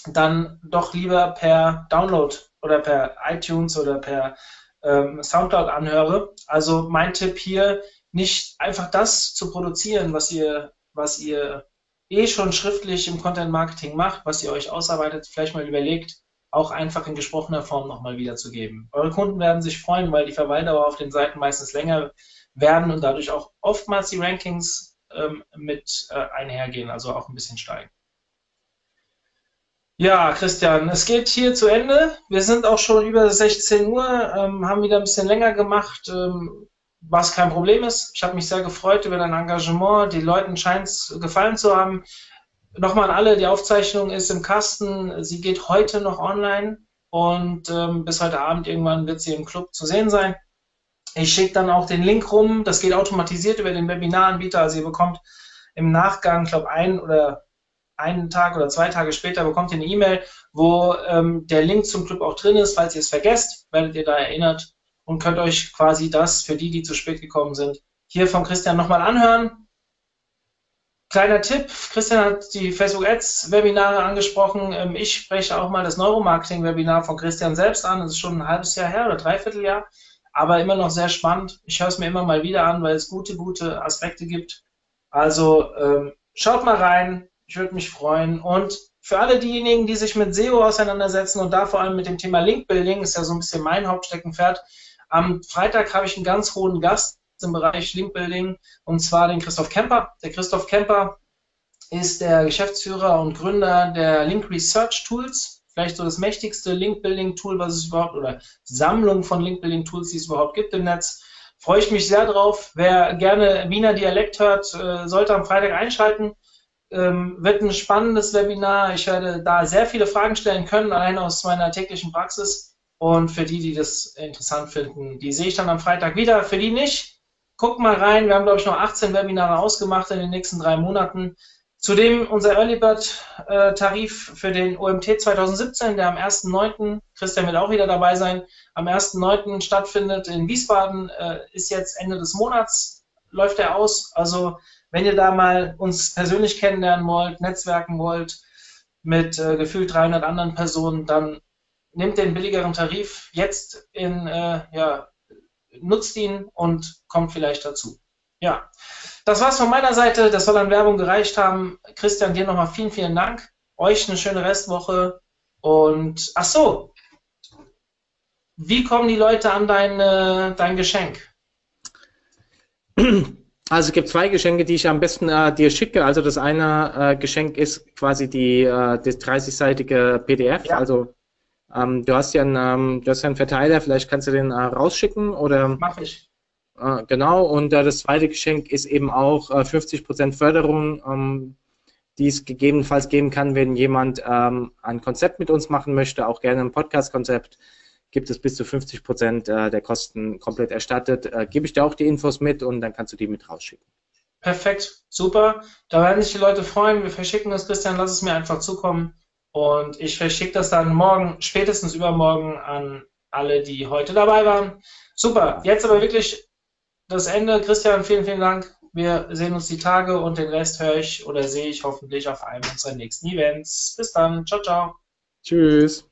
dann doch lieber per Download oder per iTunes oder per ähm, Soundcloud anhöre. Also mein Tipp hier, nicht einfach das zu produzieren, was ihr, was ihr eh schon schriftlich im Content Marketing macht, was ihr euch ausarbeitet, vielleicht mal überlegt, auch einfach in gesprochener Form nochmal wiederzugeben. Eure Kunden werden sich freuen, weil die Verweildauer auf den Seiten meistens länger werden und dadurch auch oftmals die Rankings ähm, mit äh, einhergehen, also auch ein bisschen steigen. Ja, Christian, es geht hier zu Ende. Wir sind auch schon über 16 Uhr, ähm, haben wieder ein bisschen länger gemacht, ähm, was kein Problem ist. Ich habe mich sehr gefreut über dein Engagement. Die Leuten scheint es gefallen zu haben. Nochmal an alle, die Aufzeichnung ist im Kasten. Sie geht heute noch online und ähm, bis heute Abend irgendwann wird sie im Club zu sehen sein. Ich schicke dann auch den Link rum. Das geht automatisiert über den Webinaranbieter. Also ihr bekommt im Nachgang, glaube ein oder einen Tag oder zwei Tage später bekommt ihr eine E-Mail, wo ähm, der Link zum Club auch drin ist. Falls ihr es vergesst, werdet ihr da erinnert und könnt euch quasi das für die, die zu spät gekommen sind, hier von Christian nochmal anhören. Kleiner Tipp, Christian hat die Facebook Ads Webinare angesprochen. Ähm, ich spreche auch mal das Neuromarketing Webinar von Christian selbst an. Das ist schon ein halbes Jahr her oder dreiviertel Jahr, aber immer noch sehr spannend. Ich höre es mir immer mal wieder an, weil es gute, gute Aspekte gibt. Also ähm, schaut mal rein, ich würde mich freuen. Und für alle diejenigen, die sich mit SEO auseinandersetzen und da vor allem mit dem Thema Link-Building, ist ja so ein bisschen mein Hauptsteckenpferd. Am Freitag habe ich einen ganz hohen Gast im Bereich Link-Building und zwar den Christoph Kemper. Der Christoph Kemper ist der Geschäftsführer und Gründer der Link Research Tools. Vielleicht so das mächtigste Link-Building-Tool, was es überhaupt, oder Sammlung von Link-Building-Tools, die es überhaupt gibt im Netz. Freue ich mich sehr drauf. Wer gerne Wiener Dialekt hört, äh, sollte am Freitag einschalten. Ähm, wird ein spannendes Webinar. Ich werde da sehr viele Fragen stellen können, allein aus meiner täglichen Praxis. Und für die, die das interessant finden, die sehe ich dann am Freitag wieder. Für die nicht, guckt mal rein. Wir haben, glaube ich, noch 18 Webinare ausgemacht in den nächsten drei Monaten. Zudem unser Early Bird äh, Tarif für den OMT 2017, der am 1.9., Christian wird auch wieder dabei sein, am 1.9. stattfindet in Wiesbaden, äh, ist jetzt Ende des Monats, läuft er aus. Also wenn ihr da mal uns persönlich kennenlernen wollt, netzwerken wollt mit äh, gefühlt 300 anderen Personen, dann nehmt den billigeren Tarif jetzt in, äh, ja, nutzt ihn und kommt vielleicht dazu. Ja, das war's von meiner Seite. Das soll an Werbung gereicht haben. Christian, dir nochmal vielen, vielen Dank. Euch eine schöne Restwoche. Und ach so, wie kommen die Leute an dein, äh, dein Geschenk? <clears throat> Also es gibt zwei Geschenke, die ich am besten äh, dir schicke. Also das eine äh, Geschenk ist quasi die, äh, das 30-seitige PDF. Ja. Also ähm, du hast ja einen, ähm, du hast ja einen Verteiler, vielleicht kannst du den äh, rausschicken oder. Mach ich. Äh, genau, und äh, das zweite Geschenk ist eben auch 50% äh, Förderung, ähm, die es gegebenenfalls geben kann, wenn jemand ähm, ein Konzept mit uns machen möchte, auch gerne ein Podcast-Konzept, gibt es bis zu 50% der Kosten komplett erstattet. Gebe ich dir auch die Infos mit und dann kannst du die mit rausschicken. Perfekt, super. Da werden sich die Leute freuen. Wir verschicken das, Christian, lass es mir einfach zukommen. Und ich verschicke das dann morgen, spätestens übermorgen an alle, die heute dabei waren. Super, jetzt aber wirklich das Ende. Christian, vielen, vielen Dank. Wir sehen uns die Tage und den Rest höre ich oder sehe ich hoffentlich auf einem unserer nächsten Events. Bis dann. Ciao, ciao. Tschüss.